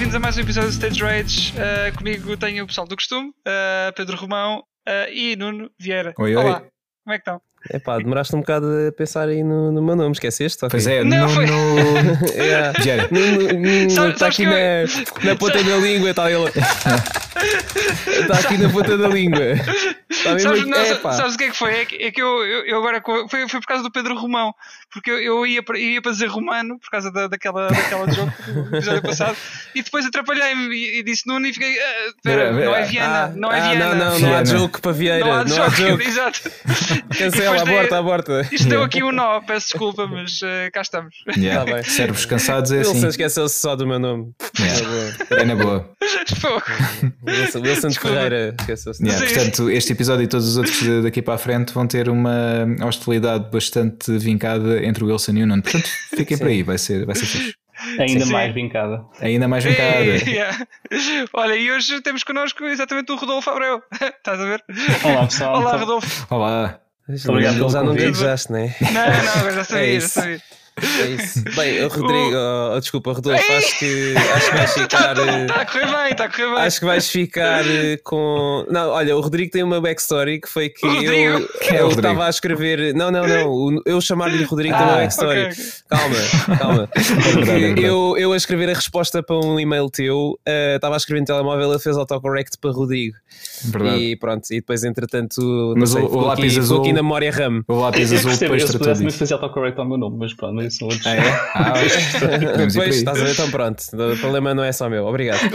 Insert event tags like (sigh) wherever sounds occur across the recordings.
bem-vindos a mais um episódio do Stage Rage. Uh, comigo tenho o pessoal do costume, uh, Pedro Romão uh, e Nuno Vieira. Oi, Olá, oi. como é que estão? É pá, demoraste um bocado a pensar aí no, no meu nome, esqueceste? Pois é, Não, no. foi- no... (laughs) É. Sabe- Está aqui que eu- na, na ponta da língua, está ele. Está (laughs) aqui na ponta da língua. Mesmo Sabes, aqui. não, é, sabes o que é que foi? É que, é que eu, eu, eu agora. Foi, foi por causa do Pedro Romão, porque eu, eu ia, para, ia para dizer romano, por causa da, daquela, daquela jogo do episódio passado, e depois atrapalhei-me e, e disse Nuno e fiquei. ah, Espera, não é Viana, Ah, não é ah, Viana. Não, não, não há jogo para Vieira. Não há Não há jogo, jogo. (laughs) exato. Cancela, aborta, aborta. Isto deu (laughs) aqui um nó, peço desculpa, mas eh, cá estamos. Yeah. Tá bem. Cérebros cansados é Wilson assim. esqueceu-se só do meu nome. Yeah. É na boa. Wilson, Wilson de. Ferreira esqueceu-se. Yeah, Sim. Portanto, este episódio e todos os outros daqui para a frente vão ter uma hostilidade bastante vincada entre o Wilson e o Nuno. Portanto, fiquem por aí, vai ser, vai ser fixe. Ainda Sim. mais vincada. Ainda mais vincada. Yeah. Olha, e hoje temos connosco exatamente o Rodolfo Abreu. (laughs) Estás a ver? Olá pessoal. Olá, Rodolfo. Olá. Obrigado pelo Já não gaguejaste, não é? Não, não, já sabia, É já isso. sabia. É isso. Bem, o Rodrigo, oh, oh, desculpa, Rodolfo, acho que, acho que vais ficar. eh, Está a correr bem, está a correr bem. Acho que vais ficar eh, com. Não, olha, o Rodrigo tem uma backstory que foi que O eu é o eu estava a escrever. Não, não, não. o- Eu chamar-lhe Rodrigo tem uma Ah, backstory. ok, ok. Calma, calma. (laughs) verdade, é Porque verdade. eu, eu a escrever a resposta para um e-mail teu, eh, estava a escrever no telemóvel, ele fez autocorrect para Rodrigo. Verdade. E pronto, e depois entretanto, Mas sei, o- o lápis aqui, azul- aqui na memória RAM. O lápis azul depois tratou disso. fazer autocorrect ao meu nome, mas pronto, isso são outros. Ah, é? Ah, (laughs) aí. estás a ver? Então pronto, o problema não é só meu, obrigado. (laughs)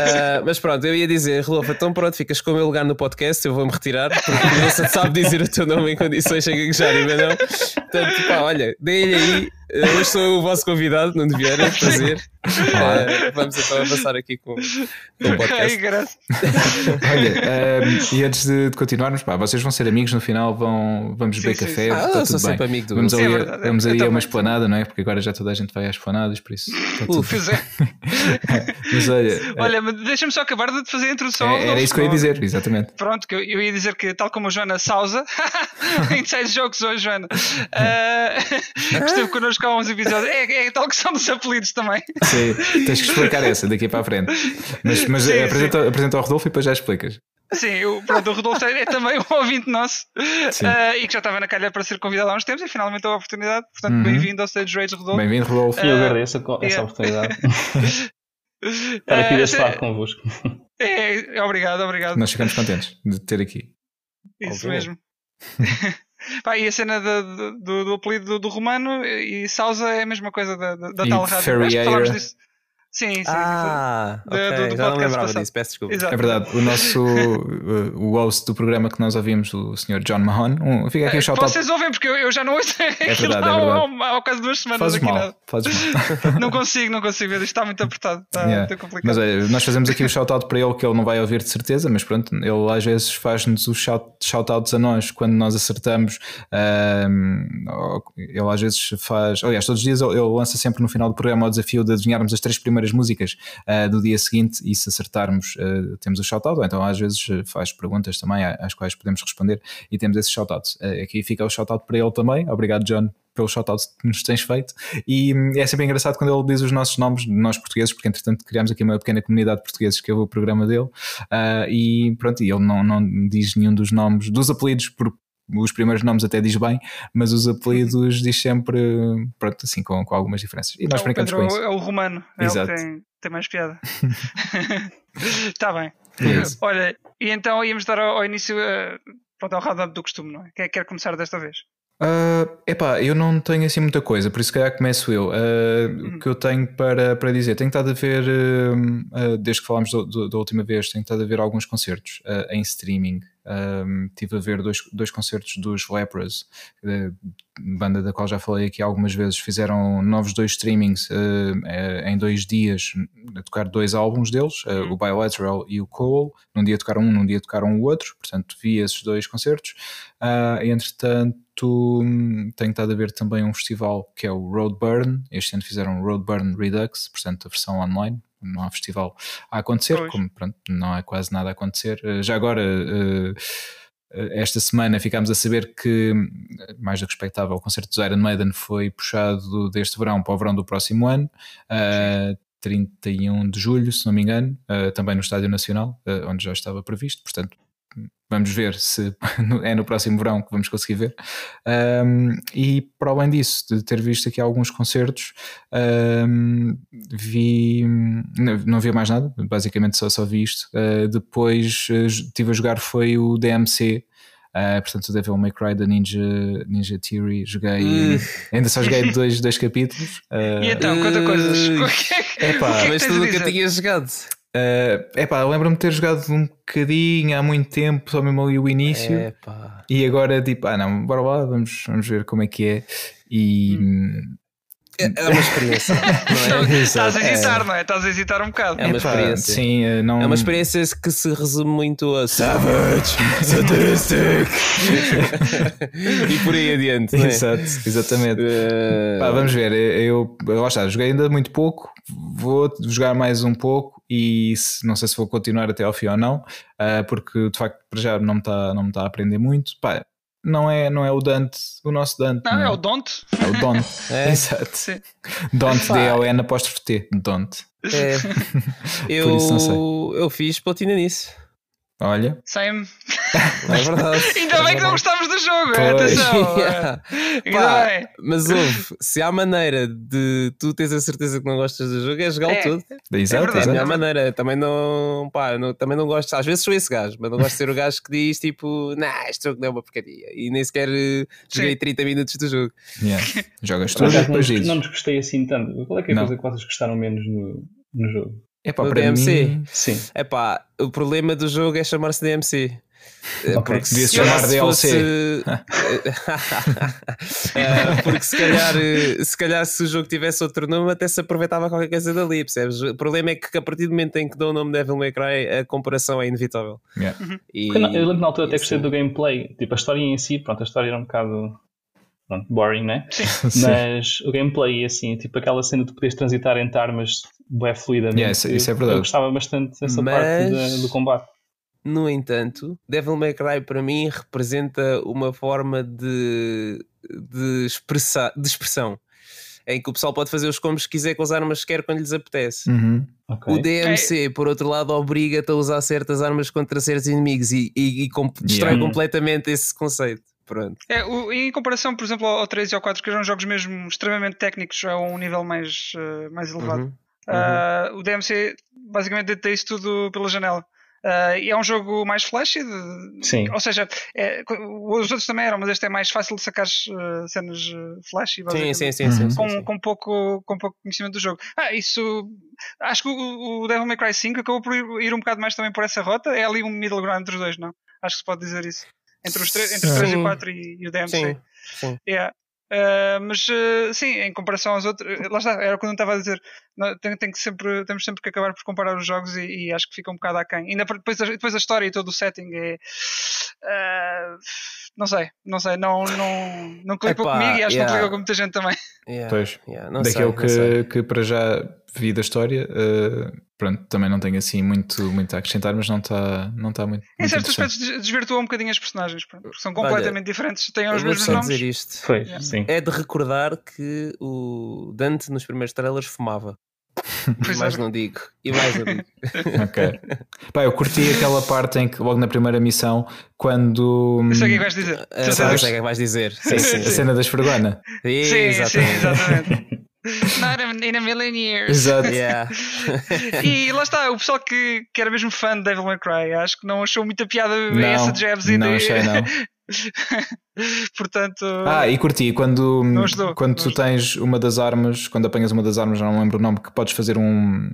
Ah, mas pronto, eu ia dizer, Rodolfo, então pronto, ficas com o meu lugar no podcast, eu vou-me retirar, porque você sabe dizer o teu nome em condições sem gaguejar, ainda não. Portanto, pá, olha, dei-lhe aí, eh, hoje sou o vosso convidado, Nuno Vieira, prazer. Ah, vamos então avançar aqui com, com o Ai, podcast. graças. (laughs) Olha, ehm, e antes de, de continuarmos, pá, vocês vão ser amigos no final, vão, vamos beber Sim, café. sim. Ah, eu tudo sou bem. sempre amigo do Vamos ali, É verdade, vamos ali a também. Esplanada, não é? Porque agora já toda a gente vai às esplanadas, por isso. tudo- Pois é. (laughs) Mas olha, (laughs) Olha, mas deixa-me só acabar de fazer a introdução. é- era isso que eu ia dizer, exatamente. Pronto, que eu, eu ia dizer que, tal como a Joana Souza, (laughs) Inside Jokes hoje, Joana, que esteve connosco há uns episódios, é, é tal que são dos apelidos também. Sim, tens que explicar essa daqui para a frente. Mas, mas Sim, apresenta, apresenta ao Rodolfo e depois já explicas. Sim, o, pronto, o Rodolfo é também um ouvinte nosso ah, e que já estava na calha para ser convidado há uns tempos e finalmente teve a oportunidade. Portanto, Uhum. bem-vindo ao Stage Rage, Rodolfo. Bem-vindo, Rodolfo. E eu Ah, agradeço essa yeah. oportunidade. (laughs) Estar aqui deste se- lado convosco. (laughs) é, é, obrigado, obrigado. Nós ficamos contentes de te ter aqui. Isso mesmo. (laughs) Pá, e a cena do, do, do apelido do, do romano e Sousa é a mesma coisa da, da, da E tal rádio. Acho que falámos disso. Sim, sim. Ah, Do- ok, do- do já não lembrava passado. disso, peço desculpa. Exato. É verdade, o nosso o host do programa que nós ouvimos, o Sr. John Mahon, um, fica aqui o shout-out. Vocês ouvem porque eu, eu já não ouço aquilo verdade, é há, verdade. há, há quase duas semanas Fazes aqui mal, nada. fazes mal. (laughs) Não consigo, não consigo ver. Isto está muito apertado. Está Yeah. muito complicado. Mas olha, nós fazemos aqui o shout-out para ele que ele não vai ouvir de certeza, mas pronto, ele às vezes faz-nos os shout- shout-outs a nós quando nós acertamos. ou ele às vezes faz, aliás, todos os dias ele, ele lança sempre no final do programa o desafio de adivinharmos as três primeiras músicas ah, do dia seguinte e se acertarmos ah, temos o shout-out, ou então às vezes ah, faz perguntas também às quais podemos responder e temos esse shout-out. Ah, aqui fica o shout-out para ele também. Obrigado, John, pelo shout-out que nos tens feito. E hum, é sempre engraçado quando ele diz os nossos nomes, nós portugueses, porque entretanto criámos aqui uma pequena comunidade de portugueses que ouve o programa dele. Ah, e pronto, e ele não, não diz nenhum dos nomes, dos apelidos, por os primeiros nomes até diz bem, mas os apelidos diz sempre, pronto, assim, com, com algumas diferenças. E nós o brincamos Pedro com é isso. o- é o romano. É Exato. que tem, tem mais piada. Está (laughs) bem. É. Olha, e então íamos dar ao, ao início uh, pronto, ao round do costume, não é? Quem é que quer começar desta vez? Ah, epá, eu não tenho assim muita coisa, por isso se calhar começo eu. Ah, O que eu tenho para, para dizer, tenho estado a ver, ah, desde que falámos do- do- da última vez, tenho estado a ver alguns concertos em streaming. Um, estive a ver dois, dois concertos dos Lepras, eh, banda da qual já falei aqui algumas vezes. Fizeram novos dois streamings eh, eh, em dois dias, a tocar dois álbuns deles, eh, o Bilateral e o Cole. Num dia tocaram um, num dia tocaram o outro. Portanto, vi esses dois concertos. Ah, entretanto, hum, tenho estado a ver também um festival que é o Roadburn. Este ano fizeram o Roadburn Redux, portanto, a versão online. Não há festival a acontecer, Pois. como pronto, não há quase nada a acontecer. Eh, Já agora, eh, esta semana ficámos a saber que, mais do que expectável, o concerto dos Iron Maiden foi puxado deste verão para o verão do próximo ano. Uh, 31 de julho, se não me engano, também no Estádio Nacional, onde já estava previsto. Portanto, vamos ver se (laughs) é no próximo verão que vamos conseguir ver. Um, e para além disso, de ter visto aqui alguns concertos, um, vi. Não, não vi mais nada, basicamente só, só vi isto. Uh, depois estive a jogar foi o DMC. Uh, portanto, o Devil May Cry da Ninja, Ninja Theory, joguei. Uh. Ainda só joguei (laughs) dois, dois capítulos. Uh, e então, conta coisas. É pá, mas tu nunca tinhas jogado. Uh, epá, lembro-me de ter jogado um bocadinho há muito tempo, só mesmo ali o início. Epá. E agora, tipo, ah não, bora lá, vamos, vamos ver como é que é. E. Hum. É, é uma experiência. Não é? (laughs) Estás a (laughs) hesitar, é. não é? Estás a hesitar um bocado. É uma experiência. Sim, eh, não... É uma experiência que se resume muito a Savage, Sadistic (laughs) e por aí adiante. É? Exato, exatamente. Uh... Pá, vamos ver, eu, eu, está, joguei ainda muito pouco, vou jogar mais um pouco e se, não sei se vou continuar até ao fim ou não, uh, porque de facto para já não me está tá a aprender muito. Pá, não é, não é o Dante, o nosso Dante. Não, não é? é? o Don't. É o Don't. (laughs) é. Exato. Sim. Don't, D-O-N apóstrofe T. Don't. É. (laughs) Eu, eu fiz platina nisso. Olha. Same. É verdade. (laughs) Ainda é bem que não gostávamos do jogo, é, atenção. (laughs) yeah. Pá, bem. Mas houve, se há maneira de tu teres a certeza que não gostas do jogo, é jogar é. tudo. Exato, é, é a minha maneira. Também não, pá, não, também não gosto, às vezes sou esse gajo, mas não gosto de ser o gajo que diz tipo, nah, este jogo não é uma porcaria. E nem sequer eh, joguei Sim. 30 minutos do jogo. Yeah. (laughs) Jogas tudo não, não nos gostei assim tanto. Qual é que é a não. coisa que vocês gostaram menos no, no jogo? É pá, para DMC. Mim, sim. É pá, o problema do jogo é chamar-se DMC. Okay. Porque devia se chamar DLC. Fosse... é, (laughs) (laughs) porque se calhar, se calhar se o jogo tivesse outro nome até se aproveitava qualquer coisa dali, percebes? O problema é que a partir do momento em que dão o nome Devil May Cry a comparação é inevitável. Yeah. Uhum. E, eu lembro na altura até gostei do gameplay, tipo a história em si, pronto, a história era um bocado pronto, boring, né? (laughs) Sim. Mas o gameplay, assim, tipo aquela cena de poderes transitar entre armas é fluida. Yeah, isso, isso, é verdade. Eu gostava bastante dessa Mas... parte do combate. No entanto, Devil May Cry para mim representa uma forma de, de, expressa, de expressão em que o pessoal pode fazer os combos que quiser com as armas que quer quando lhes apetece. Uhum. Okay. O DMC, por outro lado, obriga-te a usar certas armas contra certos inimigos e, e, e destrói yeah. completamente esse conceito. Pronto. É, o, em comparação, por exemplo, ao 3 e ao 4, que eram jogos mesmo extremamente técnicos, a um nível mais, uh, mais elevado. Uhum. Uh, o DMC basicamente deita isso tudo pela janela. Uh, e é um jogo mais flashy, de, Sim. ou seja, é, os outros também eram, mas este é mais fácil de sacar uh, cenas flashy sim, sim, sim, sim, com, sim, com, pouco, com pouco conhecimento do jogo. Ah, isso acho que o, o Devil May Cry 5 acabou por ir, ir, um bocado mais também por essa rota. É ali um middle ground entre os dois, não? Acho que se pode dizer isso. Entre os, entre os 3 e 4 e, e o DMC. Sim, sim. Yeah. Uh, mas uh, sim, em comparação aos outros, lá está, era o que eu não estava a dizer. Tem, tem, que sempre, temos sempre que acabar por comparar os jogos e, e acho que fica um bocado aquém. Ainda depois, depois a história e todo o setting é. Uh, não sei, não sei, não, não, não clicou Epá, comigo e acho yeah. que não clicou com muita gente também. Yeah, pois, yeah, daquilo que, que para já vi da história, uh, pronto, também não tenho assim muito, muito a acrescentar, mas não está não tá muito. Em certos aspectos desvirtua um bocadinho as personagens, porque são completamente Olha, diferentes, têm os mesmos nomes. Dizer isto. Foi, yeah. sim. É de recordar que o Dante nos primeiros trailers fumava. (laughs) Pois mais é. não digo. E mais não digo. (laughs) ok. Pá, eu curti aquela parte em que, logo na primeira missão, quando. Eu sei o que é vais dizer. Uh, sei o que é vais dizer. Sim, sim, a cena das Fergona. Sim, sim, exatamente. Sim, exatamente. (laughs) Not in a million years. Exato. Yeah. (laughs) e lá está, o pessoal que, que era mesmo fã de Devil May Cry, acho que não achou muita piada não, essa jabs e não achei, não. (laughs) Portanto. Ah, e curti quando, quando tu tens uma das armas, quando apanhas uma das armas, já não lembro o nome, que podes fazer um,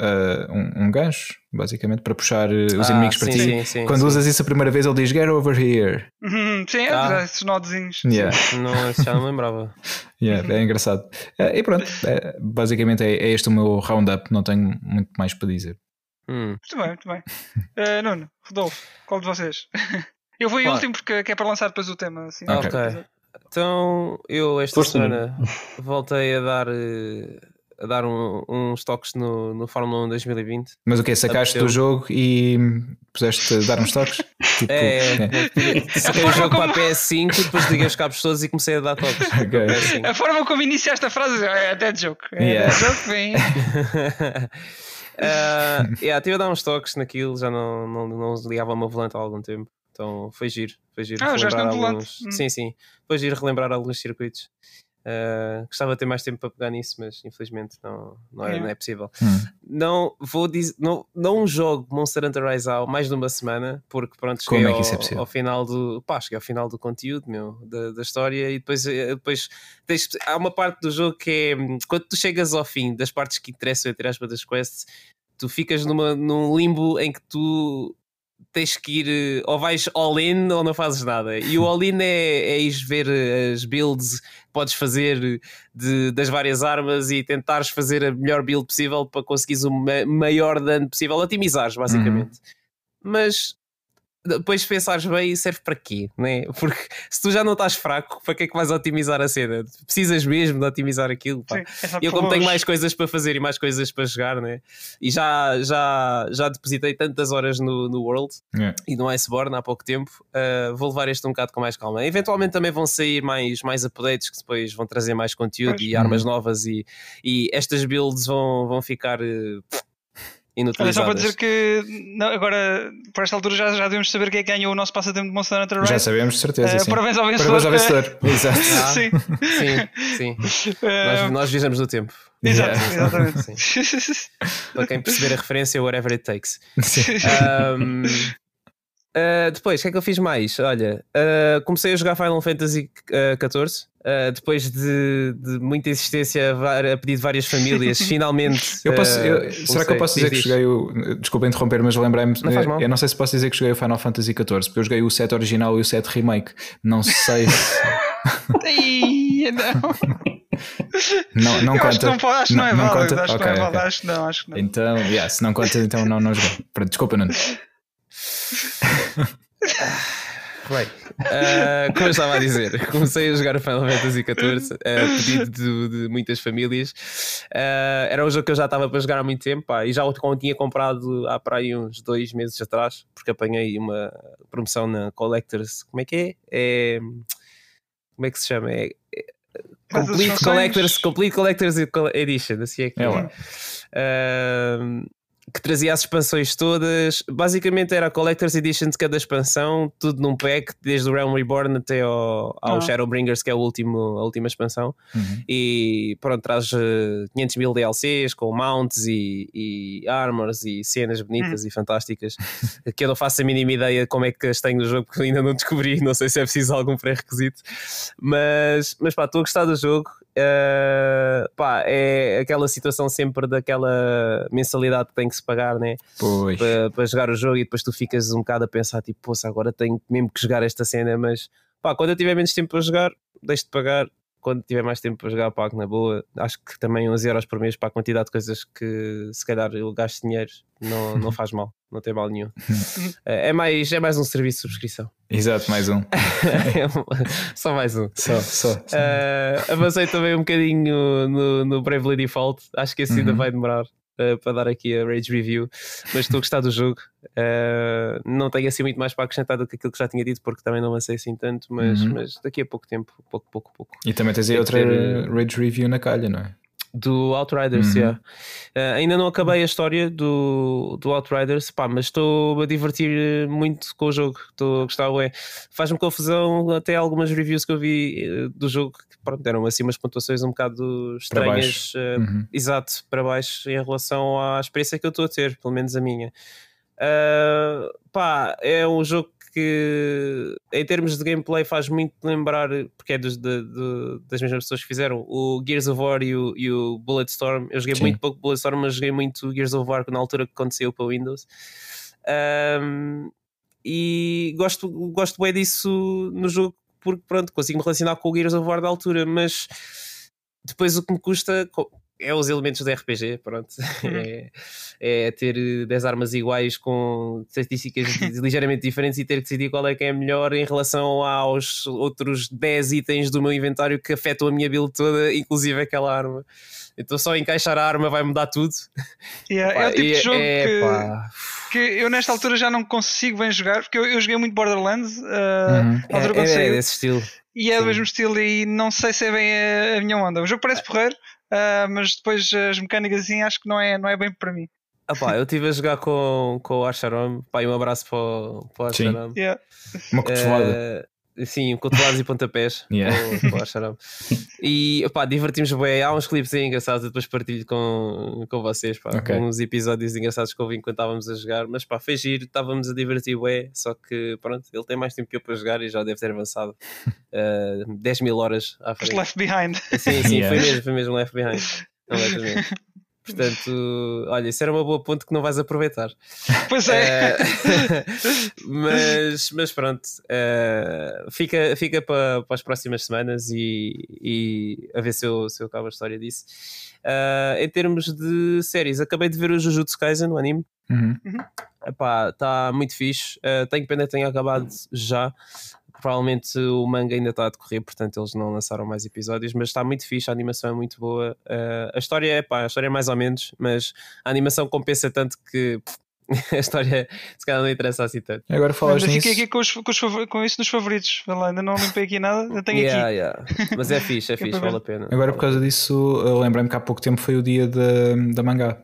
Uh, um, um, gancho, basicamente, para puxar uh, os ah, inimigos para sim, ti. Sim, sim, Quando usas isso a primeira vez, ele diz Get over here. Uhum, sim, é, ah. esses nodezinhos. Yeah. Não, já não lembrava. (laughs) yeah, é engraçado. Uh, e pronto, é, basicamente é, é, este o meu roundup, não tenho muito mais para dizer. Hum. Muito bem, muito bem. Uh, Nuno, Rodolfo, qual de vocês? (laughs) eu vou em último porque é para lançar depois o tema. Assim, ok. Então, eu esta Força semana voltei a dar a dar um- uns toques no, no Fórmula 1 2020. Mas o que Sacaste Apeteceu. do jogo e puseste dar uns toques? (laughs) Tipo, É, é. saquei (laughs) o jogo para a PS5, depois liguei os cabos todos e comecei a dar toques. (laughs) Ok. Assim. A forma como iniciaste a frase é dead joke. É Yeah. dead joke, vem. uh, yeah, tive a dar uns toques naquilo, já não, não, não ligava o meu volante há algum tempo. Então foi giro, foi giro. Ah, já está no volante. alguns... Hum. Sim, sim. Foi giro relembrar alguns circuitos. Uh, gostava de ter mais tempo para pegar nisso, mas infelizmente não, não, é, Yeah. não é possível. Hum. Não vou dizer, não, não jogo Monster Hunter Rise há mais de uma semana, porque pronto, Como cheguei é que isso é ao, possível? ao final do pá, cheguei ao final do conteúdo meu, da, da história e depois, eh, depois tens- há uma parte do jogo que é quando tu chegas ao fim das partes que interessam entre aspas das quests, tu ficas numa, num limbo em que tu tens que ir eh, ou vais all-in ou não fazes nada. E o all-in é, é ires ver eh, as builds que podes fazer de- das várias armas e tentares fazer a melhor build possível para conseguires o ma- maior dano possível, otimizares basicamente. Mas depois se pensares bem, serve para quê? Né? Porque se tu já não estás fraco, para que é que vais otimizar a cena? Precisas mesmo de otimizar aquilo. pá. Sim, é E eu, como tenho mais coisas para fazer e mais coisas para jogar, né? e já, já, já depositei tantas horas no, no World Yeah. e no Iceborne há pouco tempo, uh, vou levar este um bocado com mais calma. Eventualmente também vão sair mais, mais updates que depois vão trazer mais conteúdo Pois. e armas novas, e, e estas builds vão, vão ficar uh, Olha, só inutilizadas. para dizer que não, agora, por esta altura, já, já devemos saber quem é que ganhou o nosso passatempo de Monster Hunter Rise. Já sabemos, de certeza. Eh, sim. parabéns ao vencedor. Parabéns ao vencedor. (laughs) Exato. (laughs) Ah. Sim. Sim, sim. Eh, Nós, nós viajamos no tempo. Exato, Yeah. exatamente. Para quem perceber a referência, whatever it takes. (laughs) Sim. Um, uh, depois, o que é que eu fiz mais? Olha, uh, comecei a jogar Final Fantasy XIV. uh, depois de, de muita insistência a pedido de várias famílias, (laughs) finalmente. Eu posso, uh, eu- será que eu posso dizer diz, que joguei o. Desculpa interromper, mas lembrei-me. Não faz mal. Eu não sei se posso dizer que joguei o Final Fantasy XIV, porque eu joguei o set original e o set remake. Não sei se. (laughs) Ai, não. (laughs) Não, não Eu conta. acho que não, pode- acho que não, é válido. conta? Acho não é ok. válido. Acho que não, acho que não. Então, yeah, se não conta, então não, não joguei. Desculpa, Nuno. Bem, uh, como eu estava a dizer, comecei a jogar o Final Fantasy XIV a pedido de, de muitas famílias. Uh, era um jogo que eu já estava para jogar há muito tempo pá, e já o tinha comprado há para aí uns dois meses atrás, porque apanhei uma promoção na Collectors. Como é que é? é como é que se chama? É, é- Complete. Collectors, Complete Collectors Edition, assim é que É é. lá. Que trazia as expansões todas. Basicamente era a Collector's Edition de cada expansão, tudo num pack, desde o Realm Reborn até ao, ao Ah. Shadowbringers, que é o último, a última expansão. Uhum. E pronto, traz eh, 500 mil DLCs com mounts e, e armors e cenas bonitas e fantásticas. (laughs) que eu não faço a mínima ideia como é que as tenho no jogo, porque ainda não descobri. Não sei se é preciso algum pré-requisito, mas, mas pá, estou a gostar do jogo. Eh, pá, é aquela situação sempre daquela mensalidade que tem que se pagar, né? Pois. para, para jogar o jogo e depois tu ficas um bocado a pensar tipo, poça, agora tenho mesmo que jogar esta cena, mas pá, quando eu tiver menos tempo para jogar, deixo de pagar. Quando tiver mais tempo para jogar, pago na boa. Acho que também 11 euros por mês para a quantidade de coisas que se calhar eu gasto dinheiro não, não (laughs) faz mal, não tem mal nenhum. (laughs) É é mais, é mais um serviço de subscrição. Exato, mais um. (laughs) Só mais um. Só, só. Uh, avancei também um bocadinho no, no Bravely Default. Acho que esse ainda Uhum. vai demorar uh, para dar aqui a Rage Review, mas estou a gostar do jogo. Uh, não tenho assim muito mais para acrescentar do que aquilo que já tinha dito, porque também não avancei assim tanto, mas, Uhum. mas daqui a pouco tempo, pouco, pouco, pouco. E também tens aí outra ter, Rage Review na calha, não é? Do Outriders, Uhum. yeah. Uh, ainda não acabei a história do, do Outriders, pá, mas estou a divertir eh, muito com o jogo. Estou a gostar, ué. Faz-me confusão até algumas reviews que eu vi eh, do jogo que pronto, deram assim umas pontuações um bocado estranhas, eh, Uhum. exato, para baixo em relação à experiência que eu estou a ter, pelo menos a minha. Uh, pá, é um jogo que em termos de gameplay faz muito lembrar, porque é dos, de- de- das mesmas pessoas que fizeram o Gears of War e o, e o Bulletstorm. Eu joguei Sim. muito pouco Bulletstorm, mas joguei muito Gears of War na altura que aconteceu para o Windows. Um, e gosto, gosto bem disso no jogo porque pronto, consigo me relacionar com o Gears of War da altura, mas depois o que me custa, é os elementos do RPG, pronto. (laughs) É, é ter 10 armas iguais com estatísticas (laughs) ligeiramente diferentes e ter que decidir qual é que é melhor em relação aos outros 10 itens do meu inventário que afetam a minha build toda, inclusive aquela arma. Então só encaixar a arma vai mudar tudo. (laughs) Yeah, Pá, é o tipo de jogo é, que, pá. que eu nesta altura já não consigo bem jogar, porque eu, eu joguei muito Borderlands uh, Uhum. altura É, é saiu, desse estilo. e é do sim. mesmo estilo e não sei se é bem a, a minha onda. O jogo parece porreiro, uh, mas depois as mecânicas assim acho que não é, não é bem para mim. Ah, pá, eu estive a jogar com, com o Arsharam. Pá, e um abraço para o, para o Sim. Arsharam. Yeah. Uma cotovelada. Sim, cotoveladas e pontapés. (laughs) Yeah. E opá, divertimos bem. Há uns clipes aí engraçados, eu depois partilho com, com vocês. Pá, Ok. Uns episódios engraçados que eu vi enquanto estávamos a jogar. Mas pá, foi giro, estávamos a divertir bem. Só que pronto, ele tem mais tempo que eu para jogar e já deve ter avançado (laughs) eh, 10 mil horas à Just frente. left behind. Sim, sim, Yeah. foi mesmo, foi mesmo Left Behind. Não, Left Behind. Portanto, olha, isso era uma boa ponte que não vais aproveitar. Pois é. Eh, (laughs) mas, mas pronto, eh, fica, fica para, para as próximas semanas e, e a ver se eu, se eu acabo a história disso. Eh, em termos de séries, acabei de ver o Jujutsu Kaisen, o anime. Uhum. Está muito fixe. Eh, tenho pena que tenha acabado já. Provavelmente o manga ainda está a decorrer, portanto eles não lançaram mais episódios, mas está muito fixe, a animação é muito boa. Eh, a história é pá, a história é mais ou menos, mas a animação compensa tanto que pff, (laughs) a história se calhar não interessa assim tanto. Agora falas nisso. fiquei aqui com, os, com, os favor- com isso nos favoritos. Lá, ainda não limpei aqui nada, ainda tenho Yeah, aqui. yeah. Mas é fixe, é (laughs) fixe, vale a pena. Agora por causa disso, lembrei-me que há pouco tempo foi o dia da, da mangá.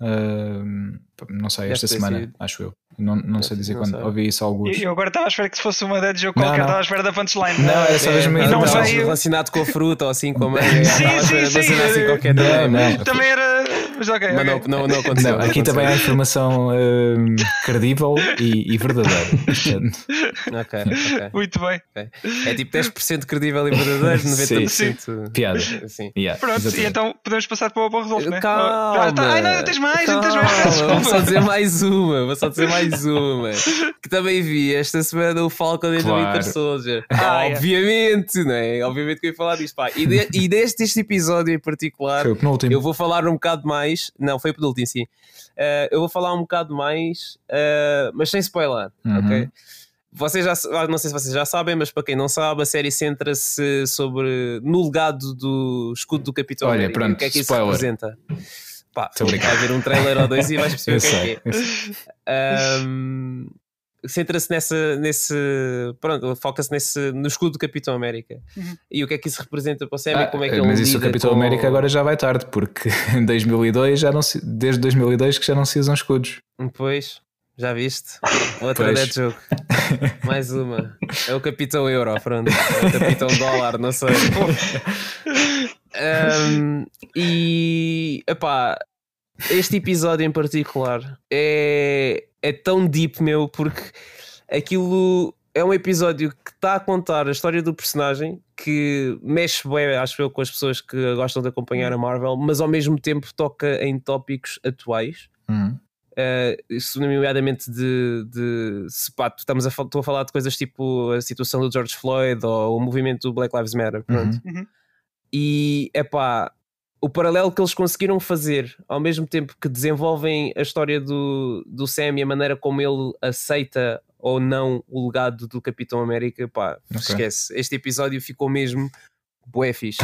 Não sei, Deve esta semana, sido. acho eu. Não, não sei dizer não quando. sei. Ouvi isso alguns. E eu agora estava à espera que se fosse uma de jogo Não, qualquer, não. estava à espera da punchline. Não, era só É, mesmo e não mas veio. relacionado com a fruta ou assim com a manga. (laughs) Sim, estava a sim, mencionar sim. assim qualquer Não, também, não. mas- Também era. Mas ok. Mas não, ok. não, não aconteceu. Não, não aqui aconteceu. também há informação ahm, credível e, e verdadeira. Portanto, Ok. Muito bem. É tipo 10% credível e verdadeiro, 90%. piada. Sim. Yeah, Pronto, exatamente. e então podemos passar para o, o Rodolfo, né? Calma. Já está. Ai, não, tens mais, não tens mais. Vou só dizer mais uma, vou só dizer mais uma. Que também vi esta semana o Falcon the Claro. Winter Soldier. Ah, é. Obviamente, não é? Obviamente que eu ia falar disto. Pá. E, de- e deste este episódio em particular, o eu vou falar um bocado mais. Não, foi o penúltimo, sim. Eh, eu vou falar um bocado mais, eh, mas sem spoiler, Uhum. ok? Vocês já, ah, não sei se vocês já sabem, mas para quem não sabe, a série centra-se sobre no legado do escudo do Capitão Olha, pronto, o que é que isso spoiler. representa? Pá, vai ver um trailer ou dois e vais perceber (laughs) o que é que é. Ahm, Centra-se nessa, nesse. Pronto, foca-se nesse, no escudo do Capitão América. Uhum. E o que é que isso representa para o Sam Ah, e como é que ele mas isso o Capitão com- América agora já vai tarde, porque (laughs) em 2002 já não se, desde 2002 que já não se usam escudos. Pois, já viste? Outra Pois. dead joke. (laughs) Mais uma. É o Capitão Euro, pronto. É o Capitão Dólar, não sei. (laughs) Um, e epá, este episódio em particular é, é tão deep, meu, porque aquilo é um episódio que está a contar a história do personagem que mexe bem, acho eu, com as pessoas que gostam de acompanhar a Marvel, mas ao mesmo tempo toca em tópicos atuais. Uhum. Uh, isso nomeadamente de, de se pá, estamos a, estou a falar de coisas tipo a situação do George Floyd ou o movimento do Black Lives Matter pronto. Uhum. Uhum. e é pá o paralelo que eles conseguiram fazer ao mesmo tempo que desenvolvem a história do, do Sam e a maneira como ele aceita ou não o legado do Capitão América pá, Ok. esquece, este episódio ficou mesmo bué fixe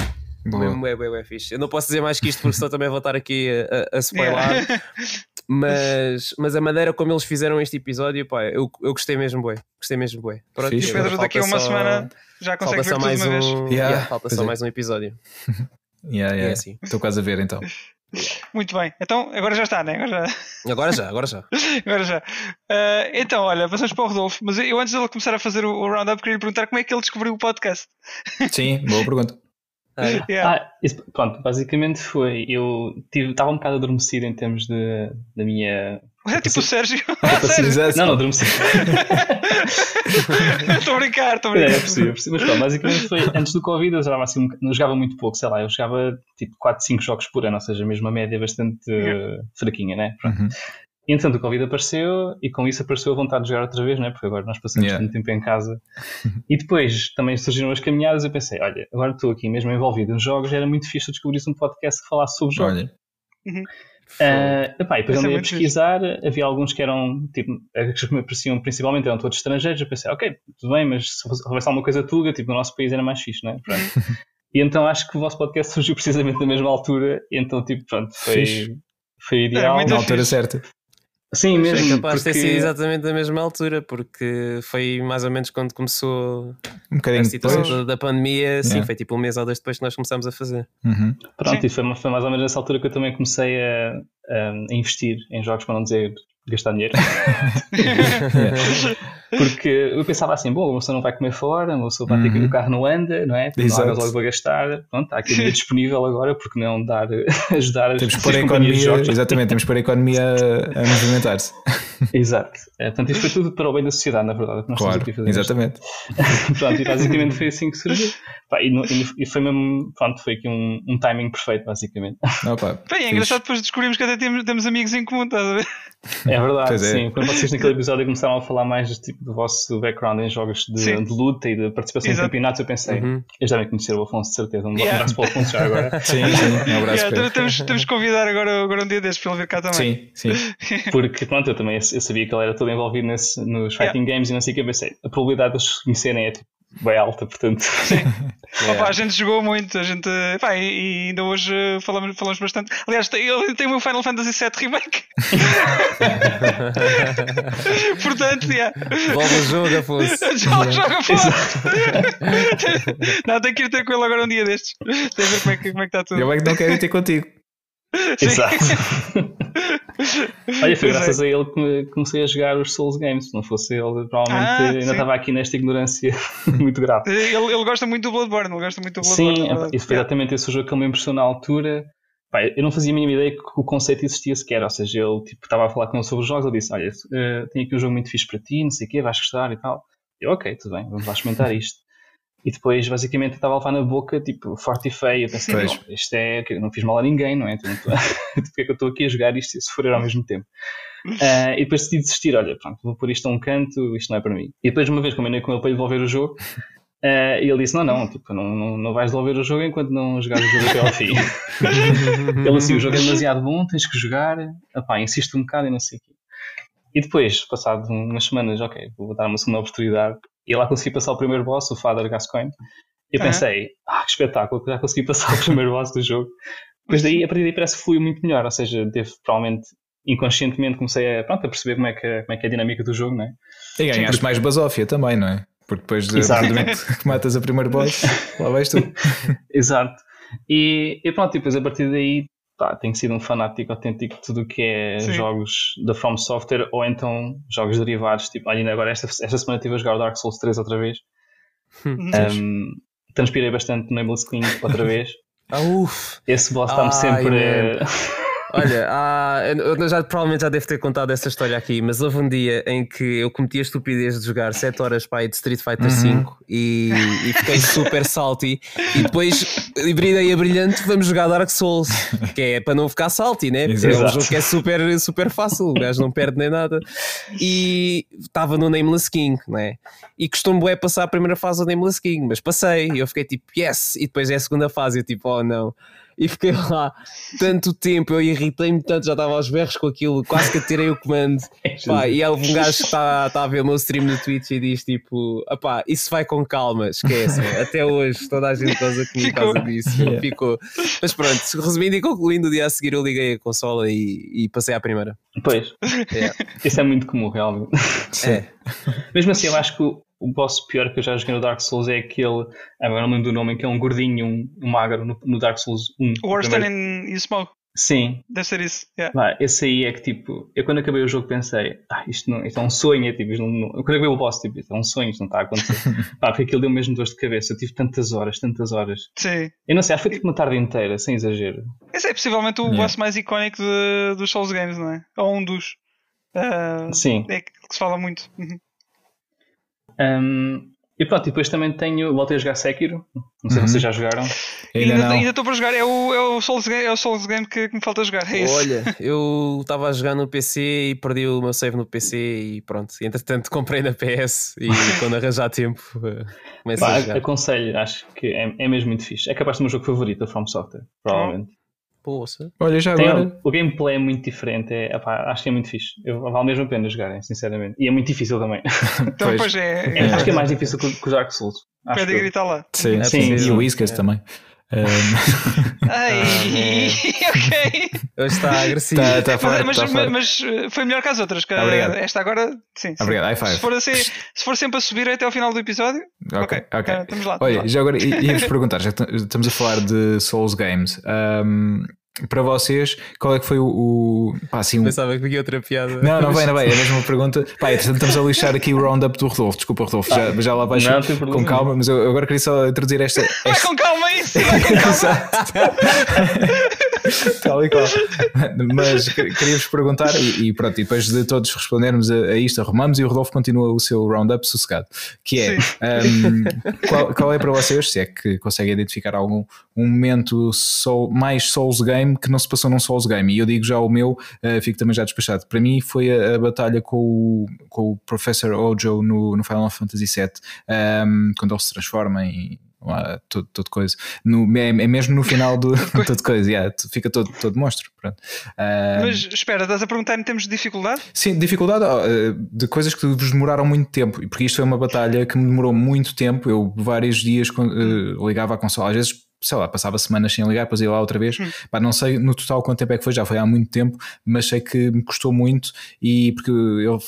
mesmo bué, bué, bué fixe eu não posso dizer mais que isto porque senão também vou estar aqui a, a, a spoiler Yeah. (laughs) mas, mas a maneira como eles fizeram este episódio, pá, eu, eu gostei mesmo, bué. Gostei mesmo, bué. Pronto, Fixe. e Pedro daqui a uma só- semana já consegue ver tudo mais uma vez. um. Yeah, Yeah, falta pois só é. mais um episódio. (laughs) Yeah, É yeah. assim. Estou quase a ver então. (laughs) Muito bem. Então, agora já está, né? Agora já. Agora já, agora já. (laughs) Agora já. Ah, então, olha, passamos para o Rodolfo. Mas eu, antes dele começar a fazer o, o roundup, queria lhe perguntar como é que ele descobriu o podcast. (laughs) Sim, boa pergunta. Ah, é. Yeah. Ah, isso- pronto, basicamente foi. Eu tive- estava um bocado adormecido em termos de, da minha. É tipo o Sérgio. Ah? (laughs) Exato. Não, não, adormecido. (laughs) Estou a brincar, estou a É, brincar. é possível, é possível. Mas pronto, basicamente foi antes do Covid, eu jogava, assim, um não jogava muito pouco, sei lá, eu jogava tipo 4, 5 jogos por ano, ou seja, mesmo a média bastante eh, fraquinha, né? Pronto. Uhum. E entretanto o Covid apareceu e com isso apareceu a vontade de jogar outra vez, né? porque agora nós passamos Yeah. tanto tempo em casa. (laughs) e depois também surgiram as caminhadas e eu pensei, olha, agora estou aqui mesmo envolvido nos jogos, era muito fixe eu descobrisse um podcast que falasse sobre jogos. Olha, Ah, epá, e depois Isso é andei a pesquisar, havia alguns que eram, tipo, as que me apareciam principalmente eram todos estrangeiros, eu pensei, ok, tudo bem, mas se houvesse alguma coisa tuga, tipo, no nosso país era mais fixe, não é? (laughs) E então acho que o vosso podcast (laughs) surgiu precisamente na mesma altura, e então, tipo, pronto, foi, Fixe. foi ideal. muito na altura certa. Sim, É mesmo, capaz de ter porque... sido exatamente da mesma altura, porque foi mais ou menos quando começou Um a situação depois. da, da pandemia. Sim, Yeah. foi tipo um mês ou dois depois que nós começámos a fazer. Uhum. Pronto, Sim. e foi, foi mais ou menos nessa altura que eu também comecei a, a investir em jogos, para não dizer gastar dinheiro. (laughs) Porque eu pensava assim, bom, uma pessoa não vai comer fora, uma pessoa vai ter que Uhum. o carro não anda, não é? Não há Exato. logo para gastar. Pronto, está aqui o dinheiro (laughs) disponível agora, porque não dar, (laughs) ajudar as, Temos as pôr a de economia, exatamente, temos que pôr a economia a, a movimentar-se. (laughs) Exato. É, portanto, isto foi tudo para o bem da sociedade, na verdade. que nós estamos Claro, aqui a fazer isto. exatamente. Pronto, e basicamente foi assim que surgiu. Pá, e, no- e- foi mesmo, pronto, foi aqui um, um timing perfeito, basicamente. Opa, Bem, é fixe. engraçado depois descobrimos que até temos, temos amigos em comum, estás a ver? É verdade, é. sim. Quando vocês naquele episódio começaram a falar mais tipo, do vosso background em jogos de, de luta e de participação Exato. em campeonatos, eu pensei, Uhum. eles devem conhecer o Afonso de certeza. Um Yeah. abraço para o Afonso já agora. (laughs) Sim, sim, um abraço Yeah, temos, temos que convidar agora, agora um dia destes para ele vir cá também. Sim, sim. (laughs) Porque, pronto, eu também eu sabia que ele era todo envolvido nesse, nos fighting games e não sei o que. Eu pensei, a probabilidade de eles se conhecerem é tipo, bem alta, portanto. (laughs) (laughs) Opa, a gente jogou muito, a gente. Pá, e, ainda hoje eh, falamos, falamos bastante. Aliás, ele tem o meu Final Fantasy VII Remake. (laughs) Portanto, yeah. Volta o jogo, Afonso. joga, joga fora. Não, tenho que ir ter com ele agora um dia destes. Tem a ver como é que, como é que está tudo. Eu é que não quero ir ter contigo. Exato. Olha, foi Pois é. graças a ele que me- comecei a jogar os Souls Games. Se não fosse ele, provavelmente Ah, ainda sim. estava aqui nesta ignorância (laughs) muito grave. Ele, ele gosta muito do Bloodborne, ele gosta muito do Sim, Bloodborne. isso foi exatamente esse o jogo que ele me impressionou na altura. Pá, eu não fazia a mínima ideia que o conceito existia sequer. Ou seja, ele tipo, estava a falar com ele sobre os jogos. Ele disse: Olha, eh, tenho aqui um jogo muito fixe para ti, não sei o quê, vais gostar e tal. Eu, ok, tudo bem, vamos lá experimentar (laughs) isto. E depois, basicamente, eu estava a levar na boca, tipo, forte e feio. Eu pensei: Pois. "Bom, Isto é. eu não fiz mal a ninguém, não é? Então, não tô- (laughs) Porque é que eu estou aqui a jogar isto e a sofrer ao mesmo tempo? Ah, e depois decidi desistir: Olha, pronto, vou pôr isto a um canto, isto não é para mim. E depois, uma vez, combinei com ele para devolver o jogo. Ah, e ele disse: Não, não, tipo, não, não, não vais devolver o jogo enquanto não jogares o jogo até ao fim. (laughs) ele assim: O jogo é demasiado bom, tens que jogar. Epá, insiste um bocado e não sei o quê. E depois, passado umas semanas, ok, vou dar uma segunda oportunidade. E lá consegui passar o primeiro boss, o Father Gascoigne. E eu Aham. pensei: Ah, que espetáculo, já consegui passar o primeiro (laughs) boss do jogo. Depois daí, a partir daí, parece que flui muito melhor. Ou seja, teve provavelmente. Inconscientemente comecei a, pronto, a perceber como é, que, como é que é a dinâmica do jogo, não é? E ganhaste mais basófia também, não é? Porque depois de (laughs) que matas a primeiro boss, lá vais tu. (laughs) Exato. E, e pronto, e depois a partir daí pá, tenho sido um fanático autêntico de tudo o que é Sim. jogos da From Software ou então jogos derivados. Tipo, ainda agora esta, esta semana estive a jogar o Dark Souls 3 outra vez. Um, transpirei bastante no Nameless King outra vez. (laughs) Ah, uf. Esse boss está-me Ai, sempre. man. (laughs) (laughs) Olha, há- eu já, provavelmente já devo ter contado essa história aqui, mas houve um dia em que eu cometi a estupidez de jogar 7 horas para de Street Fighter V e, e fiquei super salty. E depois hibridei a brilhante, vamos jogar Dark Souls, que é para não ficar salty, né? Porque é um Exato. jogo que é super, super fácil, o gajo não perde nem nada. E estava no Nameless King, né? E costumo é passar a primeira fase do Nameless King, mas passei e eu fiquei tipo, yes! E depois é a segunda fase, eu tipo, oh não. E fiquei lá tanto tempo, eu irritei-me tanto, já estava aos berros com aquilo, quase que tirei o comando. (laughs) Pá, e houve um gajo que está tá a ver o meu stream no Twitch e diz tipo: Apá, isso vai com calma, esquece. (laughs) Até hoje toda a gente goza comigo por causa disso. Yeah. Ficou. Mas pronto, resumindo e concluindo, o dia a seguir eu liguei a consola e, e passei à primeira. Pois, Yeah. isso é muito comum, realmente. É. (laughs) Mesmo assim, eu acho que o, boss pior que eu já joguei no Dark Souls é aquele. Agora não lembro do nome, que é um gordinho, um, um magro no, no Dark Souls 1. O Warston Primeiro- in e Smoke. Sim, Deve ser isso. Yeah. Esse aí é que tipo, eu quando acabei o jogo pensei, ah, isto, não, isto é um sonho, é, tipo, isto não, não- eu quando acabei o boss, tipo, isto é um sonho, isto não está a acontecer. (laughs) Pá, porque aquilo deu mesmo dor de cabeça, eu tive tantas horas, tantas horas. Sim. Eu não sei, acho que foi tipo uma tarde inteira, sem exagero. Esse é possivelmente o Yeah. boss mais icónico de- dos Souls Games, não é? Ou um dos. Ah, Sim. é que se fala muito. Uhum. Hum, E pronto, e depois também tenho. Voltei a jogar Sekiro. Não sei Uhum. se vocês já jogaram. Ainda Ainda não. ainda estou para jogar. É o, é o Souls Game, é o Souls Game que, que me falta jogar. É. Olha, (laughs) eu estava a jogar no PC e perdi o meu save no PC e pronto. Entretanto comprei na PS e (laughs) quando arranjar tempo eh, começo Pá, a jogar. aconselho, acho que é, é mesmo muito fixe. É capaz de ser o meu jogo favorito, a From Software, provavelmente. Poxa. Olha, já Tem- agora. o gameplay é muito diferente, é, acho que é muito fixe. Eu, vale mesmo a pena jogarem, sinceramente. E é muito difícil também. (laughs) Então, Pois. pois é. É, acho que é mais difícil que, o- que o Dark Souls. Acho Pede que- a gritar lá. Sim, É sim. E o Whiskas É. também. Um, Ai, (laughs) ok. Hoje está agressivo. Tá, tá Mas, forte, mas, tá forte. mas, uh, foi melhor que as outras. Que Obrigado. Esta agora, sim. sim. Obrigado, high five. Se for, assim, se for sempre a subir até ao final do episódio, Ok, ok. eh, estamos lá. Olha, já agora ia-vos perguntar, já estamos a falar de Souls Games, um, para vocês, qual é que foi o. o pá, assim, Pensava que havia outra piada. Não, não vai, não vai, é a mesma (laughs) pergunta. Pá, entretanto, estamos a lixar aqui o roundup do Rodolfo. Desculpa, Rodolfo, já, já lá vais com problema. calma, mas eu agora queria só introduzir esta. Vai esta... com calma isso, vai com (laughs) calma. (laughs) Tal e qual. Mas que- queria-vos perguntar, e, e pronto, e depois de todos respondermos a, a isto, arrumamos e o Rodolfo continua o seu roundup sossegado. Que é um, qual, qual é para vocês, se é que conseguem identificar algum um momento soul- mais Souls Game que não se passou num Souls Game? E eu digo já o meu, uh, fico também já despachado. Para mim foi a, a batalha com o, com o Professor Ojo no, no Final Fantasy VII, um, quando ele se transforma em lá, todo, todo coisa. No, é, é mesmo no final do (laughs) (laughs) todo coisa, yeah, fica todo, todo monstro. Pronto. Um, Mas espera, estás a perguntar em termos de dificuldade? Sim, dificuldade uh, de coisas que vos demoraram muito tempo, e porque isto foi uma batalha que me demorou muito tempo. Eu vários dias uh, ligava à consola, às vezes, sei lá, passava semanas sem ligar, depois ia lá outra vez. Pá, não sei no total quanto tempo é que foi, já foi há muito tempo, mas sei que me custou muito e porque eu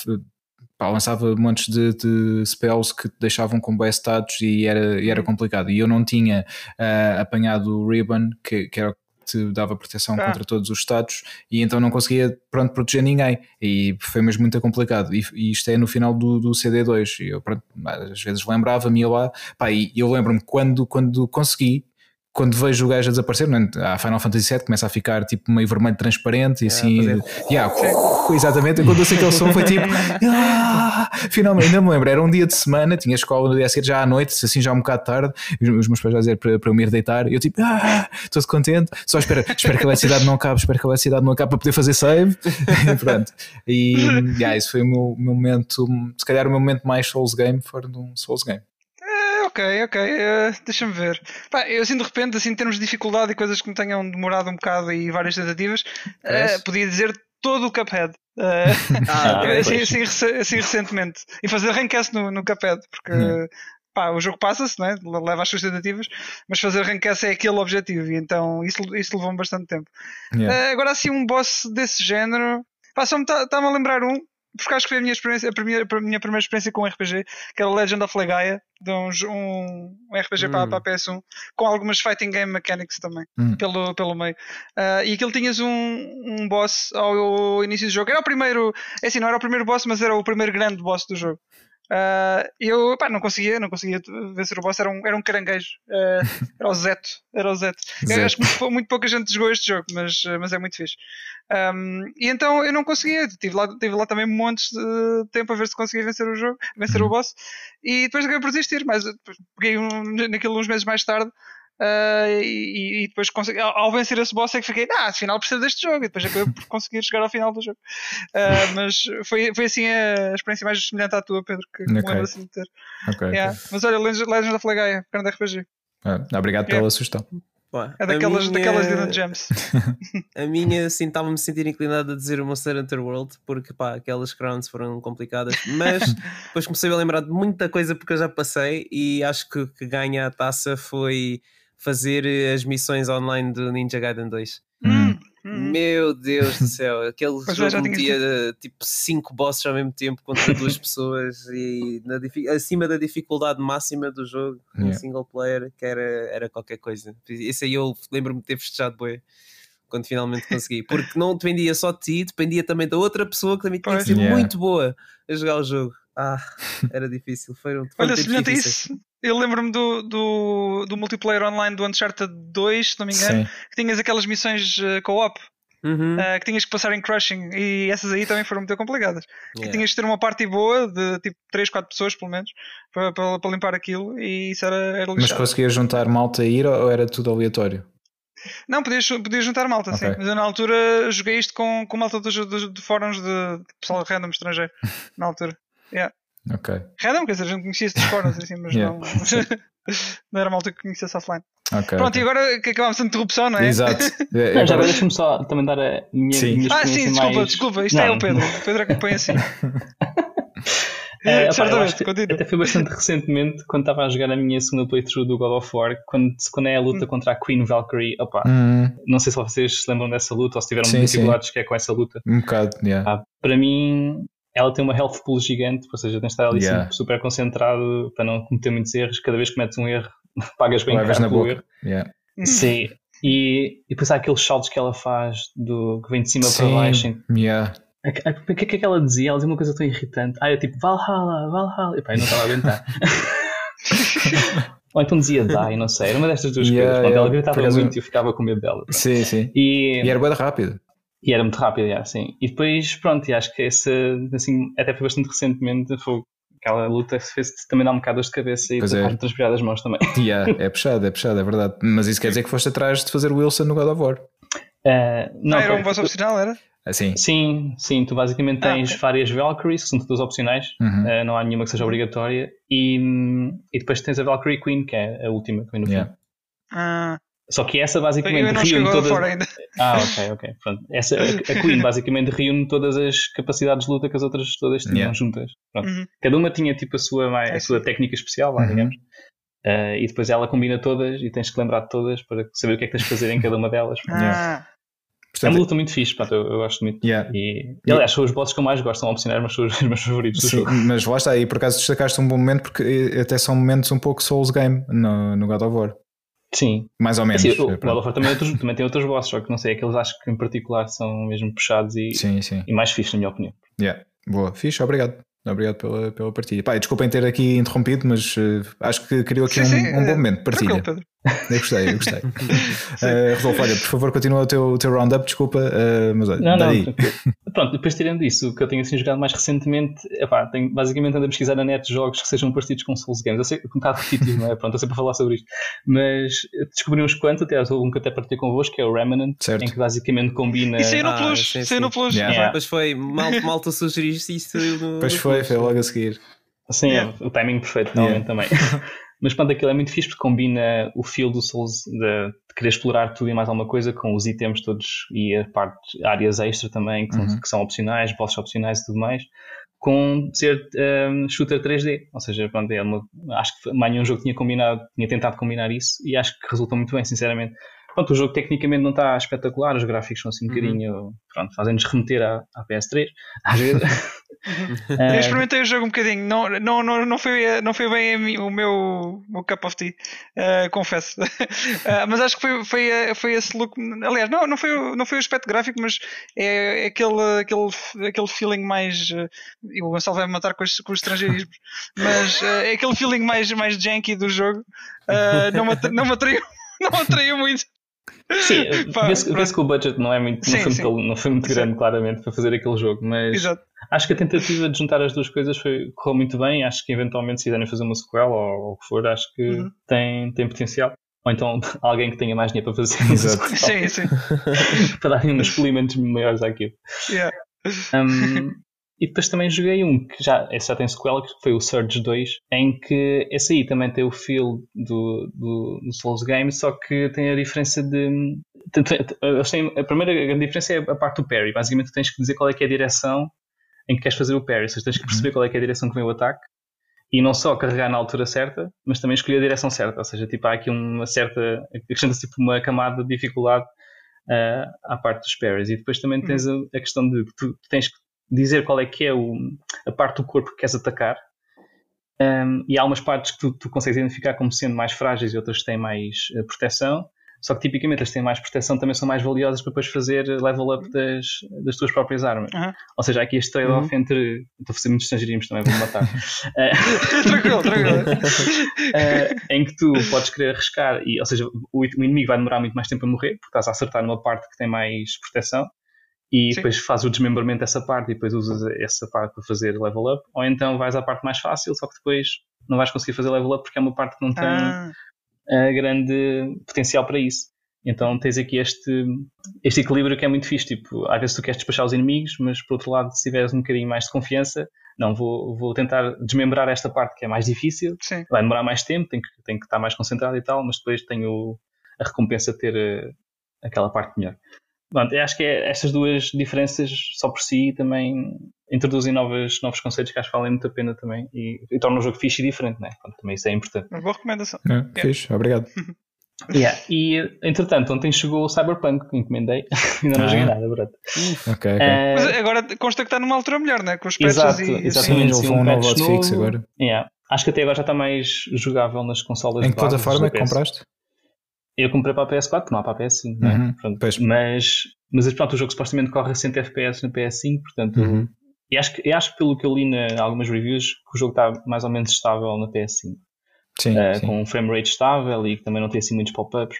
pá, lançava montes de, de spells que te deixavam com bem status e era, e era complicado. E eu não tinha uh, apanhado o Ribbon, que, que era o te dava proteção Ah. contra todos os status e então não conseguia pronto, proteger ninguém. E foi mesmo muito complicado. E, e isto é no final do, do CD2 e eu pronto, às vezes lembrava-me lá. Pá, e eu lembro-me quando, quando consegui quando vejo o gajo a desaparecer, não é? a Final Fantasy VII começa a ficar tipo meio vermelho transparente e assim, fazer- yeah, (laughs) exatamente, quando eu sei aquele som foi tipo, ah, finalmente, ainda me lembro, era um dia de semana, tinha escola no dia a seguir já à noite, assim já um bocado tarde, os meus pais já dizer para, para eu me ir deitar, e eu tipo, ah, estou contente, só espero, espero que a eletricidade não acabe, espero que a eletricidade não acabe para poder fazer save, e (laughs) pronto. E yeah, esse foi o meu, meu momento, se calhar o meu momento mais Souls Game foi de um Souls Game. Ok, ok, eh, deixa-me ver. Pá, eu assim de repente, assim, em termos de dificuldade e coisas que me tenham demorado um bocado e várias tentativas, Parece. podia dizer todo o Cuphead. Eh, (laughs) Ah, (laughs) assim, assim, assim recentemente. E fazer rankcast no, no Cuphead, porque Hum. pá, o jogo passa-se, né? leva as suas tentativas, mas fazer rankcast é aquele objetivo, e então isso, isso levou-me bastante tempo. Yeah. Eh, agora, assim, um boss desse género, pá, só me está-me a lembrar um, porque acho que foi a minha, experiência, a, primeira, a minha primeira experiência com um RPG, que era Legend of Legaia, de um, um, um RPG para, Hum. para a PS1, com algumas fighting game mechanics também, Hum. pelo, pelo meio. Ah, e aquilo tinhas um, um boss ao início do jogo. Era o primeiro, é assim, não era o primeiro boss, mas era o primeiro grande boss do jogo. Ah, eu pá, não conseguia, não conseguia vencer o boss, era um, era um caranguejo, Ah, (laughs) era o Zeto, era o Zeto. Eu Zeto. acho que muito, muito pouca gente jogou este jogo, mas, mas é muito fixe. Um, e então eu não conseguia, tive lá, tive lá também montes de tempo a ver se conseguia vencer o jogo, vencer o boss, e depois acabei por desistir, mas peguei um, naquilo uns meses mais tarde. Ah, e, e depois consegui, ao, ao vencer esse boss é que fiquei, ah, afinal preciso deste jogo, e depois acabei por (laughs) conseguir chegar ao final do jogo. Ah, (laughs) mas foi, foi assim a experiência mais semelhante à tua, Pedro, que me lembro assim de ter. Ok, ok. Yeah. Mas olha, Legend Legend of Legaia, grande RPG. Ah, obrigado Yeah. pela sugestão. Pá, É daquelas, minha- daquelas Hidden Gems. (laughs) A minha, assim, estava-me a sentir inclinado a dizer o Monster Hunter World, porque pá, aquelas crowns foram complicadas, mas depois comecei a lembrar de muita coisa porque eu já passei e acho que que ganha a taça foi fazer eh, as missões online do Ninja Gaiden 2. Hum, hum. Meu Deus do céu, (laughs) aquele Pois é, jogo metia eh, tipo 5 bosses ao mesmo tempo contra duas pessoas e na acima da dificuldade máxima do jogo, em Yeah. single player, que era, era qualquer coisa. Esse aí eu lembro-me de ter festejado bem quando finalmente consegui, porque não dependia só de ti, dependia também da outra pessoa que também tinha que ser Yeah. muito boa a jogar o jogo. Ah, era difícil. Foram, foram Olha, semelhante a difíceis. isso, eu lembro-me do, do, do multiplayer online do Uncharted 2, se não me engano, Sim. que tinhas aquelas missões eh, co-op. Uhum. uh, que tinhas que passar em crushing e essas aí também foram muito complicadas. Que Yeah. tinhas que ter uma party boa de tipo 3, 4 pessoas pelo menos para, para, para limpar aquilo e isso era, era Mas lixado. conseguias juntar malta a ir ou era tudo aleatório? Não, podias, podias juntar malta, sim. Ok. Mas eu na altura joguei isto com, com malta dos, dos, de fóruns de, de pessoal random estrangeiro. Na altura. Ok. Random, quer dizer, a gente conhecia-se dos fóruns assim, mas Yeah. não. (laughs) não era malta que conhecesse offline. ok, Pronto, ok. e agora que acabámos a interrupção, não é? Exato. (laughs) É, Não, já agora- deixa-me só também dar a minha, Sim. minha Ah, sim, desculpa, mais... desculpa, isto Não, é o Pedro. O Pedro é que põe assim. (laughs) É, eu Certamente, continua. até foi bastante recentemente quando estava a jogar a minha segunda playthrough do God of War, quando, quando é a luta contra a Queen Valkyrie. Opá, Hum, não sei se vocês se lembram dessa luta ou se tiveram Sim, dificuldades que é com essa luta. um bocado, yeah. Pá, para mim, ela tem uma health pool gigante, ou seja, tens de estar ali Yeah. sempre super concentrado para não cometer muitos erros. Cada vez que cometes um erro, (laughs) pagas bem caro na boca. erro. Yeah. Sim. E, e depois há aqueles saltos que ela faz do, que vem de cima para baixo. Sim, yeah. O que é que ela dizia? Ela dizia uma coisa tão irritante. Ah, eu tipo, Valhalla, Valhalla. E pá, eu não estava a aguentar. (laughs) Ou então dizia die, não sei. Era uma destas duas Yeah, coisas. Quando yeah. ela gritava muito e eu ficava com medo dela. Sim, sim. E, E era bem rápido. E era muito rápido, yeah, sim. E depois, pronto, e acho que essa, assim, até foi bastante recentemente, foi aquela luta que fez também dar um bocado de cabeça e Pois é. transpirar das mãos também. (laughs) Yeah, é puxado, é puxado, é verdade. Mas isso quer dizer que foste atrás de fazer Wilson no God of War. Eh, não, Ah, era um vosso opcional, era? Assim. Sim, sim, tu basicamente Ah, tens ok. várias Valkyries, que são todas opcionais, Uhum. eh, não há nenhuma que seja obrigatória, e, hum, e depois tens a Valkyrie Queen, que é a última que vem no Yeah. fim. Ah, Só que essa basicamente reúne todas. fora ainda. Ah, ok, ok. Pronto. Essa, a, Queen basicamente reúne todas as capacidades de luta que as outras todas tinham Yeah. juntas. Pronto. Uhum. Cada uma tinha tipo a sua, É a sua técnica especial, vá, Uhum. digamos. Eh, e depois ela combina todas e tens que lembrar de todas para saber o que é que tens de fazer em cada uma delas. (laughs) Ah, É uma luta muito fixe, pronto, eu, eu gosto muito. yeah. E, e, aliás, são os bosses que eu mais gosto, são opcionais, mas são os (laughs) meus favoritos Sim, mas lá está, e por acaso destacaste um bom momento porque eh, até são momentos um pouco Souls Game no, no God of War. Sim. Mais ou menos. Assim, o God pronto. of War também, tem outros- (laughs) também tem outros bosses, só que não sei, aqueles acho que em particular são mesmo puxados e, Sim, sim. e mais fixe, na minha opinião. Yeah. Boa, fixe, obrigado. Obrigado pela, pela partilha. Pá, desculpem ter aqui interrompido, mas eh, acho que criou aqui sim, um, sim, um bom eh, momento. Partilha. Eu gostei, eu gostei. (laughs) Eh, Rodolfo, olha, por favor, continua o teu, o teu roundup, desculpa, eh, mas olha, Não, não, daí. tranquilo. Pronto, depois tirando isso, o que eu tenho assim jogado mais recentemente, epá, tenho, basicamente ando a pesquisar na net jogos que sejam parecidos com Souls Games. Eu sei que é um bocado repetitivo, não é? Pronto, eu sei para falar sobre isto. Mas descobri uns quantos, até um que até partilhei convosco, que é o Remnant, Certo. em que basicamente combina. E saiu no Ah, Plus, sim, saiu no. Plus. Yeah. Yeah. Depois foi, mal, mal tu sugeriste isso. No, Pois foi, foi logo a seguir. Sim, Yeah. é o timing perfeito, realmente também. (laughs) Mas pronto, aquilo é muito fixe porque combina o feel do Souls de, querer explorar tudo e mais alguma coisa com os itens todos e a parte, áreas extra também, que, são, Uhum. que são opcionais, bosses opcionais e tudo mais, com ser um, shooter 3D. Ou seja, pronto, é uma, acho que mais nenhum jogo tinha combinado, tinha tentado combinar isso e acho que resultou muito bem, sinceramente. Pronto, o jogo tecnicamente não está espetacular, os gráficos são assim um Uhum. bocadinho, pronto, fazem-nos remeter à, à PS3, às vezes. (laughs) Eu Eh, experimentei o jogo um bocadinho, não, não, não, não, foi, não foi bem mim- o meu, meu cup of tea, eh, confesso. (laughs) Eh, mas acho que foi, foi, eh, foi esse look. Aliás, não, não, foi, não foi o aspecto gráfico, mas é, é aquele, aquele, aquele feeling mais. e o Gonçalo vai me matar com os, com os estrangeirismos, (laughs) mas é aquele feeling mais, mais janky do jogo. não, me, não, me atraiu, (laughs) não atraiu muito. Sim, (laughs) vê-se que o budget não, é muito, não, Sim, foi, sim. muito, não foi muito grande, claramente, para fazer aquele jogo, mas Exato. acho que a tentativa de juntar as duas coisas foi, correu muito bem. Acho que eventualmente, se quiserem fazer uma sequela ou, ou o que for, acho que Uhum. tem, tem potencial. Ou então (laughs) alguém que tenha mais dinheiro para fazer Exato. Sim, sim. (laughs) para darem uns polimentos maiores àquilo. Yeah. Um, e depois também joguei um que já, esse já tem sequela, que foi o Surge 2, em que esse aí também tem o feel do, do, do Souls Game, só que tem a diferença de. tem- a primeira grande diferença é a parte do parry. Basicamente, tens que dizer qual é que é a direção em que queres fazer o parry, ou seja, tens que perceber qual é que é a direção que vem o ataque. E não só carregar na altura certa, mas também escolher a direção certa. Ou seja, tipo, há aqui uma certa. acrescenta-se tipo uma camada de dificuldade ah, à parte dos parries. E depois também tens a, a questão de que tu, tu tens que dizer qual é que é o, a parte do corpo que queres atacar. Um, e há umas partes que tu, tu consegues identificar como sendo mais frágeis e outras que têm mais eh, proteção. Só que tipicamente as que têm mais proteção também são mais valiosas para depois fazer level up das, das tuas próprias armas. Uhum. Ou seja, há aqui este trade-off entre. Estou a fazer muitos estrangeirismos também, vou-me matar. (laughs) Tranquilo, tranquilo. (laughs) eh, em que tu podes querer arriscar, e, ou seja, o, o inimigo vai demorar muito mais tempo a morrer, porque estás a acertar numa parte que tem mais proteção, e Sim. depois fazes o desmembramento dessa parte e depois usas essa parte para fazer level up, ou então vais à parte mais fácil, só que depois não vais conseguir fazer level up porque é uma parte que não tem Ah, uh, grande potencial para isso. Então tens aqui este, este equilíbrio que é muito fixe. Tipo, às vezes tu queres despachar os inimigos, mas por outro lado, se tiveres um bocadinho mais de confiança, não, vou, vou tentar desmembrar esta parte que é mais difícil, sim. vai demorar mais tempo, tenho que, tenho que estar mais concentrado e tal, mas depois tenho a recompensa de ter uh, aquela parte melhor. Pronto, eu acho que é, estas duas diferenças só por si também introduzem novos, novos conceitos que acho que valem muito a pena também e, e tornam o jogo fixe e diferente, né? Pronto, também isso é importante. Uma boa recomendação. É, Yeah. Fixe, obrigado. (laughs) Yeah. E entretanto, ontem chegou o Cyberpunk que encomendei, (laughs) ainda não Ah. joguei nada, verdade. Ok, ok. Eh, Mas agora consta que está numa altura melhor, né? Com os patches Exato, e e exatamente. assim. Sim, sim, um um novo hotfix agora. yeah. Acho que até agora já está mais jogável nas consolas Em de que plataforma é do que PS. compraste? Eu comprei para a PS4, porque não há para a PS5, né? Uhum, Pronto. pois. Mas, mas pronto, o jogo supostamente corre a 100 FPS na PS5, portanto. Uhum. E acho, que, acho que pelo que eu li em algumas reviews que o jogo está mais ou menos estável na PS5. Sim, eh, sim. com um frame rate estável e que também não tem assim muitos pop-ups,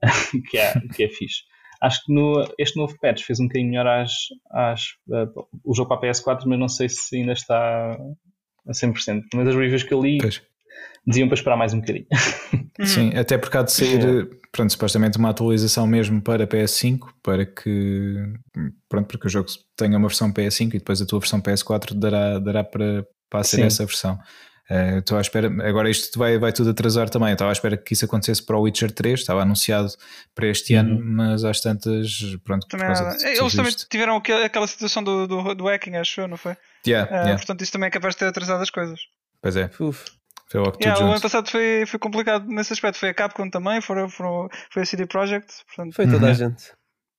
(laughs) que, é, que é fixe. Acho que no, este novo patch fez um bocadinho melhor às, às, eh, o jogo para a PS4, mas não sei se ainda está a 100%. Mas as reviews que eu li Pois. Diziam para esperar mais um bocadinho. (laughs) Sim, até porque há de sair, pronto, supostamente uma atualização mesmo para PS5, para que, pronto, porque o jogo tenha uma versão PS5 e depois a tua versão PS4 dará, dará para, para ser essa versão. Eh, Estou à espera, agora isto vai, vai tudo atrasar também. Eu estava à espera que isso acontecesse para o Witcher 3, estava anunciado para este Uhum. ano, mas às tantas, pronto, por Também causa nada. de Eles também isto. tiveram aquela situação do, do, do hacking, acho eu, não foi? Yeah, Ah, yeah, Portanto, isso também é capaz de ter atrasado as coisas. Pois é, Uf. Foi tudo Yeah, o ano passado foi, foi complicado nesse aspecto. Foi a Capcom também, foram, foram, foi a CD Projekt. Portanto, Foi toda a Uhum. gente.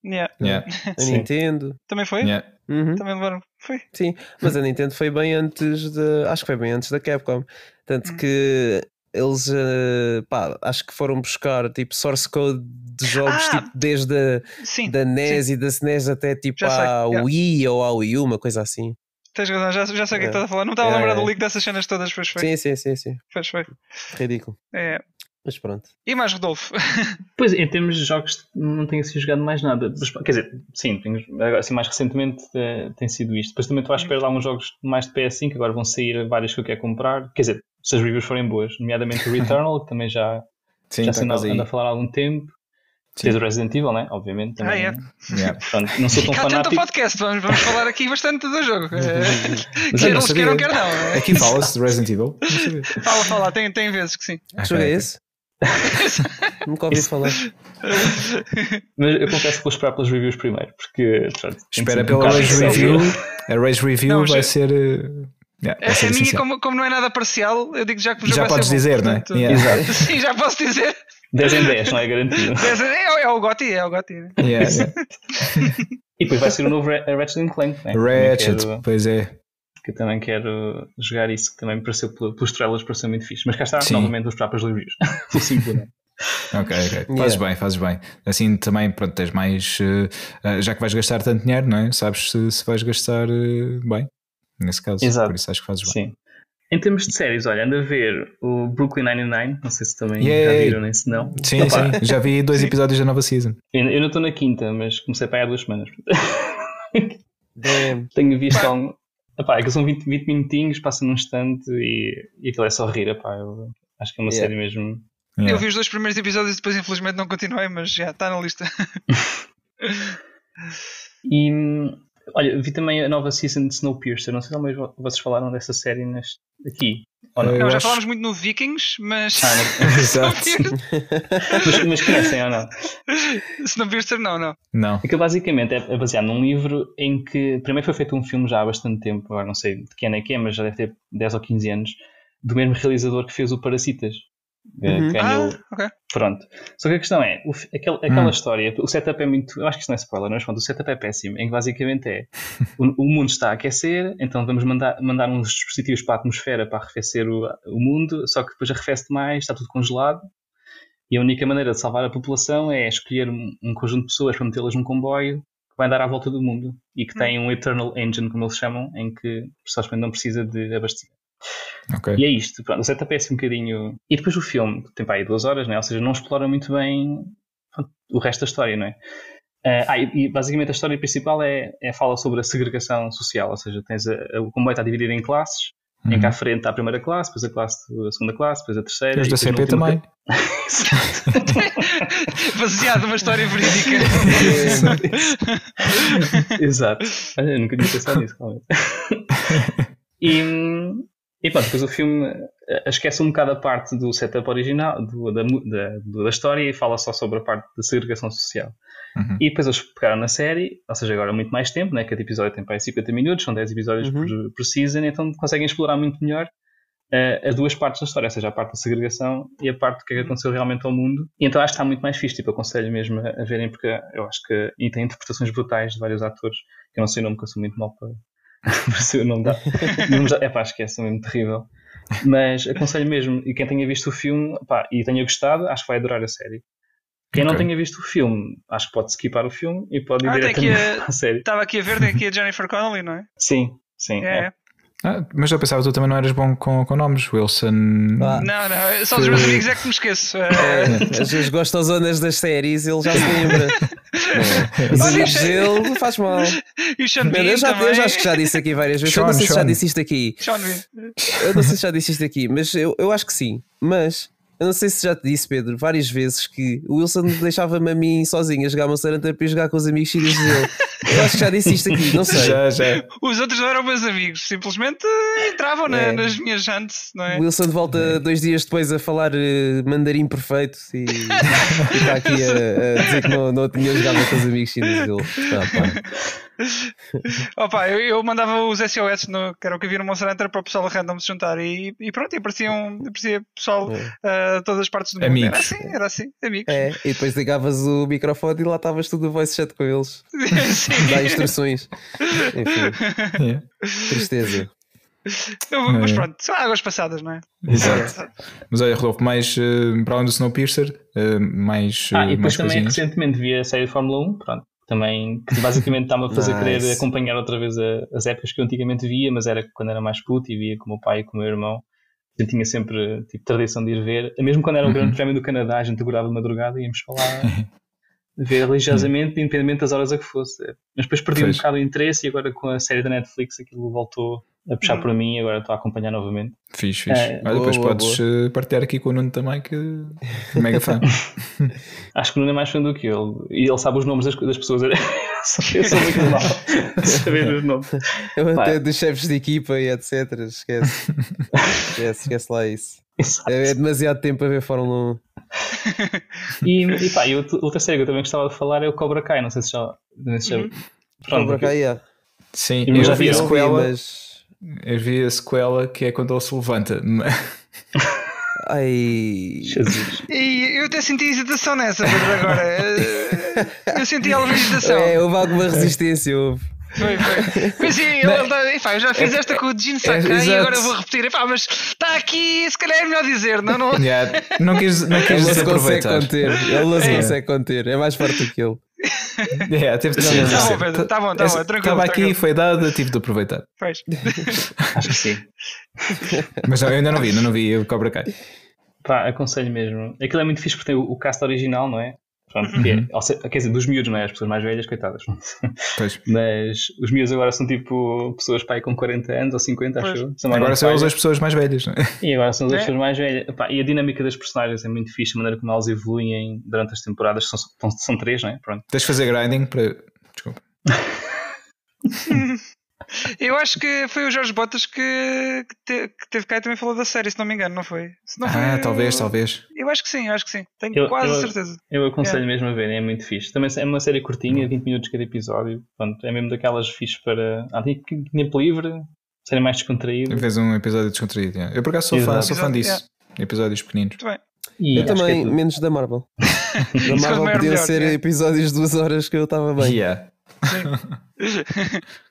yeah. Yeah, A (laughs) Sim. Nintendo. Também foi? yeah. Uhum. Também levaram. Foi. Sim, mas a Nintendo foi bem antes de. Acho que foi bem antes da Capcom. Tanto Hum. que eles, eh, pá, acho que foram buscar tipo source code de jogos Ah! tipo, desde a Sim. da NES sim. e da SNES até tipo à yeah. Wii ou à Wii U, uma coisa assim. Tens razão, já, já sei o que é que É. estás a falar. Não estava a É, lembrar é. do link dessas cenas todas, pois foi. Sim, sim, sim, sim. Pois foi. Ridículo. É. Mas pronto. E mais, Rodolfo? (laughs) Pois, em termos de jogos, não tenho assim jogado mais nada. Mas, quer dizer, sim, tenho, assim, mais recentemente eh, tem sido isto. Depois também estou à espera de alguns jogos mais de PS5, agora vão sair vários que eu quero comprar. Quer dizer, se as reviews forem boas, nomeadamente o (laughs) Returnal, que também já, Sim, já se anda a falar há algum tempo. Sim. Tens o Resident Evil, né? Obviamente. Ah, Também, é. Yeah. Pronto, não sou tão o fanático. podcast, vamos, vamos falar aqui bastante do jogo. É, Mas quer não eles sabia. queiram, quer não. é. Aqui fala-se de Resident Evil. Não. Fala, fala, tem, tem vezes que sim. Que jogo é esse? (laughs) Nunca ouvi falar. (laughs) Mas eu confesso que vou esperar pelas reviews primeiro, porque pronto, Espera um pela Rage Review. A Rage Review Não, vai já- ser. uh, yeah, A, minha, como, como não é nada parcial, eu digo já que o jogo Já vai podes ser bom, dizer, não é? portanto- Yeah. Exato. (laughs) Sim, já posso dizer. 10 em 10, não é garantido. (laughs) É, é, é o Gotti, é o Gotti. Yeah, yeah. (laughs) E depois vai ser o novo Ra- Ratchet Clank, né? Ratchet, quero- pois é. que eu também quero jogar isso, que também me pareceu pelos trailers, pareceu muito fixe. Mas cá está, Sim. novamente, os próprios reviews. Pelo simples, né? Ok, ok. Fazes bem, fazes bem. Assim também, pronto, tens mais. uh, já que vais gastar tanto dinheiro, não é? Sabes se, se vais gastar uh, bem, nesse caso. Exato. Por isso acho que fazes bem. Sim. Em termos de séries, olha, ando a ver o Brooklyn Nine-Nine, não sei se também já Yay. viram nem se não. Sim, Opa, sim. Já vi dois episódios da nova season. Eu, eu não estou na quinta, mas comecei para aí há duas semanas. (laughs) Damn. Tenho visto algum. Epá, é que são 20, 20 minutinhos, passa num instante e, e aquilo é só rir. Epá, eu acho que é uma Yeah. série mesmo. Yeah. Eu vi os dois primeiros episódios e depois, infelizmente, não continuei, mas já está na lista. (laughs) E olha, vi também a nova season de Snowpiercer. Não sei se vez vocês falaram dessa série neste, aqui. Ou não? Já acho- falámos muito no Vikings, mas. Ah, não. (laughs) (laughs) Exato. mas, mas conhecem ou não? Se não não, não. Não. Aquilo basicamente é é baseado num livro em que primeiro foi feito um filme já há bastante tempo, agora não sei de que ano é que é, mas já deve ter 10 ou 15 anos, do mesmo realizador que fez o Parasitas. Eh, Uhum. ganhou- Ah, ok. Pronto. Só que a questão é, o aquele- aquela Hum. história, o setup é muito. Eu acho que isto não é spoiler, mas pronto, o setup é péssimo. Em que basicamente é o, o mundo está a aquecer, então vamos mandar, mandar uns dispositivos para a atmosfera para arrefecer o, o mundo, só que depois arrefece demais, está tudo congelado. E a única maneira de salvar a população é escolher um, um conjunto de pessoas para metê-las num comboio que vai dar à volta do mundo e que tem um Eternal Engine, como eles chamam, em que supostamente não precisa de abastecer. Ok. E é isto, pronto, o setup é assim um bocadinho. E depois o filme tem para aí duas horas, né? ou seja, não explora muito bem pronto, o resto da história, não é? Uh, ah, e, e, basicamente a história principal é, é fala sobre a segregação social, ou seja, tens a, a, o comboio está dividido em classes, uhum. em que à frente está a primeira classe, depois a, classe, a segunda classe, depois a terceira. Os da CP também. (laughs) Baseado numa história verídica. (laughs) Exato. Eu nunca tinha pensado nisso, realmente. (laughs) e, e pronto, depois o filme eh, esquece um bocado a parte do setup original, do, da, da, da, história, e fala só sobre a parte da segregação social. Uhum. E depois eles pegaram na série, ou seja, agora muito mais tempo, né? cada episódio tem para aí 50 minutos, são 10 episódios uhum. por, por season, então conseguem explorar muito melhor uh, as duas partes da história, ou seja, a parte da segregação e a parte do que, é que aconteceu realmente ao mundo. E então acho que está muito mais fixe, tipo, aconselho mesmo a, a verem, porque eu acho que. E tem interpretações brutais de vários atores, que eu não sei o nome, porque eu sou muito mal para. Para ser o nome da. é pá, esquece, é mesmo terrível. Mas aconselho mesmo, e quem tenha visto o filme pá, e tenha gostado, acho que vai adorar a série. Quem okay. não tenha visto o filme, acho que pode skipar o filme e pode ir ah, diretamente a, (laughs) à série. Estava aqui a ver, tem aqui a Jennifer Connelly, não é? Sim, sim. É. é. Ah, mas eu pensava que tu também não eras bom com, com nomes, Wilson. Ah. Não, não, só os meus amigos é que me esqueço. É, às vezes gostosonas das séries, ele já se lembra. Os amigos dele faz mal. E o Sean eu, já, eu já acho que já disse aqui várias vezes. Sean, eu não sei Sean. se já disse isto aqui. Sean eu não sei se já disse isto aqui, mas eu, eu acho que sim. Mas eu não sei se já te disse, Pedro, várias vezes que o Wilson deixava-me a mim sozinho a jogar Monster Hunter para jogar com os amigos filhos dele. Eu acho que já disse isto aqui, não sei. Já, já. Os outros não eram meus amigos, simplesmente entravam é. na, nas minhas jantes, não é? O Wilson volta dois dias depois a falar uh, mandarim perfeito e, e está aqui a, a, dizer que não, não tinha jogado com os amigos filhos dele. Tá, (laughs) Opa, eu, eu, mandava os SOS no, que era o que havia no Monster Hunter para o pessoal random se juntar e, e pronto, e apareciam, aparecia pessoal é. uh, todas as partes do mundo. Amigos. Era assim, era assim, amigos. É, e depois ligavas o microfone e lá estavas tudo voice chat com eles. (laughs) Dá instruções. Enfim. É. Tristeza. mas pronto, são águas passadas, não é? Exato. mas olha, Rodolfo, mais uh, para além do Snowpiercer, uh, mais. Ah, e depois também coisinhas. recentemente vi a série de Fórmula 1, pronto também que basicamente está-me a fazer (laughs) nice. querer acompanhar outra vez a, as épocas que eu antigamente via, mas era quando era mais puto e via com o meu pai e com o meu irmão. A gente tinha sempre tipo, tradição de ir ver, mesmo quando era o uhum. Grande Prémio do Canadá, a gente agorava de madrugada e íamos falar (laughs) ver religiosamente, independentemente das horas a que fosse. Mas depois perdi pois. um bocado o interesse e agora com a série da Netflix aquilo voltou a puxar uhum. por mim e agora estou a acompanhar novamente. Fiz, fiz. É, Olha, depois boa, podes boa. Eh, partilhar aqui com o Nuno também, que é mega fã. (laughs) Acho que o Nuno é mais fã do que ele. E ele sabe os nomes das, das pessoas. (laughs) Eu sou muito (laughs) mal saber os nomes. Eu até dos chefes de equipa e etc. Esquece. esquece, esquece lá isso. É, é, demasiado tempo a ver Fórmula 1. e, e pá, e outra série que eu também gostava de falar é o Cobra Kai. Não sei se já. Se já... Uhum. Pronto, Cobra Kai, é. Sim, eu, já vi a sequela. Mas... Eu vi a sequela que é quando ele se levanta. (laughs) Ai. Jesus. E eu até senti hesitação nessa, mas agora. eu senti alguma hesitação. É, houve alguma resistência, houve. Foi, foi. Mas sim, ele, ele, enfim, eu já fiz é, esta com o Jin Sakai é, e agora vou repetir. Enfim, mas está aqui, se calhar é melhor dizer, não? Não, yeah, não quis, não quis ele se consegue conter. Ele não se é. consegue conter, é mais forte do que ele. É, teve de Está bom, Pedro, está bom, está bom, tranquilo. Estava aqui, foi dado, tive de aproveitar. Pois. (laughs) Acho que sim. Mas não, eu ainda não vi, ainda não vi o Cobra Kai. Pá, aconselho mesmo. Aquilo é muito fixe porque tem o, o cast original, não é? Pronto, uhum. é, quer dizer, dos miúdos, não é? As pessoas mais velhas, coitadas. Pois. (laughs) Mas os miúdos agora são tipo pessoas pai com 40 anos ou 50, pois. acho eu. São agora são eles as pessoas mais velhas, não é? E agora são as é. pessoas mais velhas. Epá, e a dinâmica das personagens é muito fixe, a maneira como elas evoluem durante as temporadas, são, são, são três, não é? Pronto. Tens de fazer grinding para. Desculpa. (laughs) Eu acho que foi o Jorge Botas que, que, te, que teve cá e também falou da série, se não me engano, não foi? Não foi ah, talvez, talvez. Eu acho que sim, eu acho que sim. Tenho eu, quase eu, certeza. Eu aconselho é. mesmo a ver, é muito fixe. Também é uma série curtinha, 20 minutos cada episódio. Pronto, é mesmo daquelas fixe para. Ah, tempo livre, série mais descontraída. Fez um episódio descontraído. Yeah. Eu por acaso sou fã, sou fã disso. Yeah. Episódios pequeninos. Muito bem. E eu também, é menos da Marvel. (laughs) da Marvel podiam ser é. episódios de duas horas que eu estava bem. Yeah. (laughs)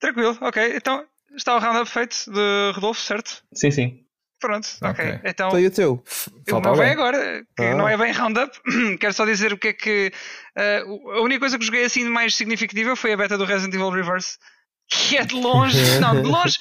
Tranquilo, ok. Então está o roundup feito de Rodolfo, certo? Sim, sim. Pronto, ok. okay. Então, Foi o teu. O meu vem agora, que ah. não é bem roundup. (clears throat) Quero só dizer o que é que. Uh, a única coisa que joguei assim mais significativa foi a beta do Resident Evil Reverse, que é de longe. não, de longe.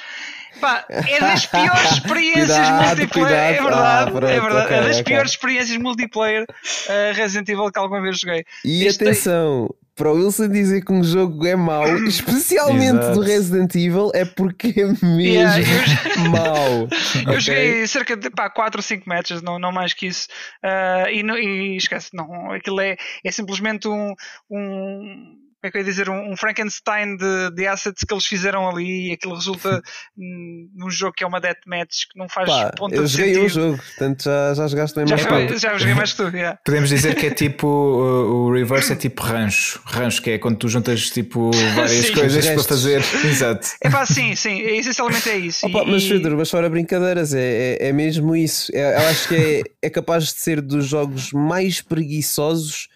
Pá, é das piores (laughs) experiências Cuidado, multiplayer. cuidado. É verdade, Ah, pronto, é verdade. ok, é das ok. piores experiências multiplayer uh, Resident Evil que alguma vez joguei. E Isto atenção, para o Wilson dizer que um jogo é mau, (coughs) especialmente Exato. do Resident Evil, é porque é mesmo Yeah, eu- (laughs) mau. (laughs) Eu joguei cerca de pá, 4 ou 5 matches, não, não mais que isso. Ah, e, não- e esquece, não, aquilo é, é simplesmente um, um. Como é que eu ia dizer? Um, um Frankenstein de, de assets que eles fizeram ali e aquilo resulta (laughs) num jogo que é uma deathmatch que não faz Pá, ponta eu de joguei sentido. o jogo, portanto já, já jogaste bem Já, mais foi- já joguei mais tu, yeah. (laughs) Podemos dizer que é tipo o, o reverse é tipo rancho. Rancho, que é quando tu juntas tipo (laughs) várias Sim. coisas para fazer. Exato. É pá, sim, sim, essencialmente é isso. Opa, E- mas Pedro, mas fora brincadeiras, é, é, é mesmo isso. É- eu acho que é, é capaz de ser dos jogos mais preguiçosos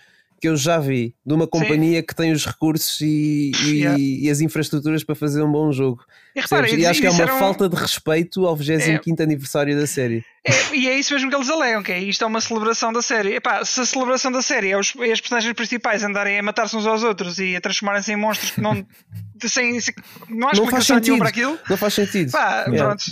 que eu já vi de uma companhia que tem os recursos e, Yeah. e as infraestruturas para fazer um bom jogo. e repara, e acho que é uma falta de respeito ao 25 aniversário da série. É, e é isso mesmo que eles alegam, que é isto é uma celebração da série. Epá, se a celebração da série é os, é as personagens principais andarem a matar-se uns aos outros e a transformarem-se em monstros que não, (laughs) sem, sem- não há nenhuma para aquilo, Não faz sentido. pá, Yeah. pronto.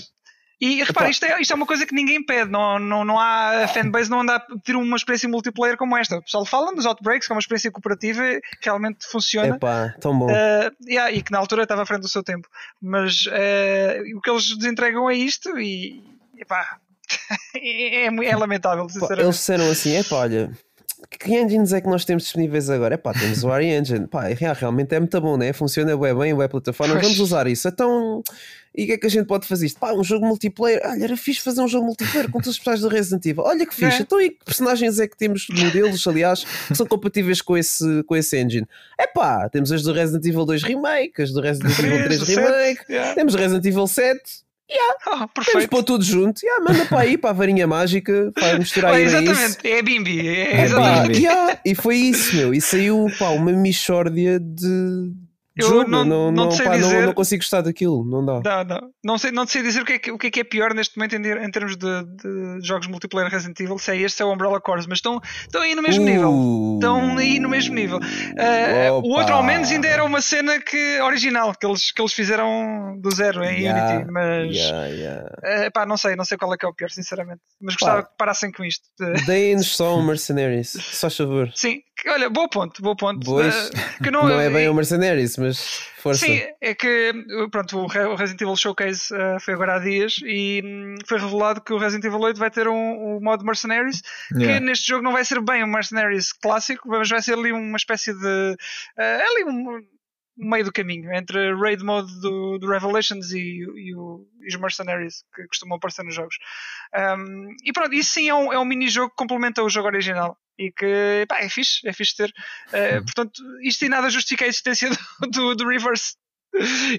E repara, Epá. isto é, isto é uma coisa que ninguém pede, não, não, não há a fanbase não anda a pedir uma experiência multiplayer como esta. O pessoal fala dos Outbreaks, que é uma experiência cooperativa realmente funciona. É pá, tão bom. Uh, yeah, e que na altura estava à frente do seu tempo. Mas uh, o que eles desentregam é isto e epá, é, (laughs) é, é lamentável, sinceramente. eles disseram assim: é pá, olha, que engines é que nós temos disponíveis agora? É pá, temos o Ari Engine. Pá, é, realmente é muito bom, né? Funciona bem bem, web plataforma. Vamos usar isso. Então, e o que é que a gente pode fazer isto? Pá, um jogo multiplayer. Olha, era fixe fazer um jogo multiplayer com todos os personagens do Resident Evil. Olha que fixe. É. Então, e que personagens é que temos, modelos, aliás, que são compatíveis com esse, com esse engine? É pá, temos as do Resident Evil 2 Remake, as do Resident Evil 3 o sete, Remake, yeah. temos Resident Evil 7. Ah, Temos perfeito. pôr tudo junto. Yeah, manda para aí, para a varinha mágica, para misturar isso. exatamente, é a Bimbi. É, É exatamente. Pá, yeah, e foi isso, meu. E saiu pá, uma mixórdia de Eu não- não, não sei pá, não, dizer. não consigo gostar daquilo, não dá. Não, não. Não, sei, não te sei dizer o que, é que, o que é que é pior neste momento em, em termos de, de jogos multiplayer Resident Evil, se é este se é o Umbrella Corps, mas estão, estão aí no mesmo nível. Uh, Estão aí no mesmo nível. Ah, o outro, ao menos, ainda era uma cena que, original, que eles, que eles fizeram do zero em Yeah, Unity, mas yeah, yeah. eh, pá, não sei, não sei qual é que é o pior, sinceramente. Mas gostava Pá. que parassem com isto. Deem-nos só um Mercenaries, só favor. Sim, que- olha, bom ponto, bom ponto. Eh, que não, (laughs) Não é bem o Mercenaries, mas força. Sim, é que pronto, o Re- o Resident Evil Showcase eh, foi agora há dias e hum, foi revelado que o Resident Evil 8 vai ter um, um modo Mercenaries Yeah. que neste jogo não vai ser bem um Mercenaries clássico, mas vai ser ali uma espécie de eh, ali um, um meio do caminho entre Raid Mode do, do Revelations e, e o- e os Mercenaries que costumam aparecer nos jogos. Um, e pronto, isso sim é um, é um mini-jogo que complementa o jogo original. E que pá, é fixe, é fixe ter. Eh, portanto, isto em nada justifica a existência (laughs) do, do, do Reverse.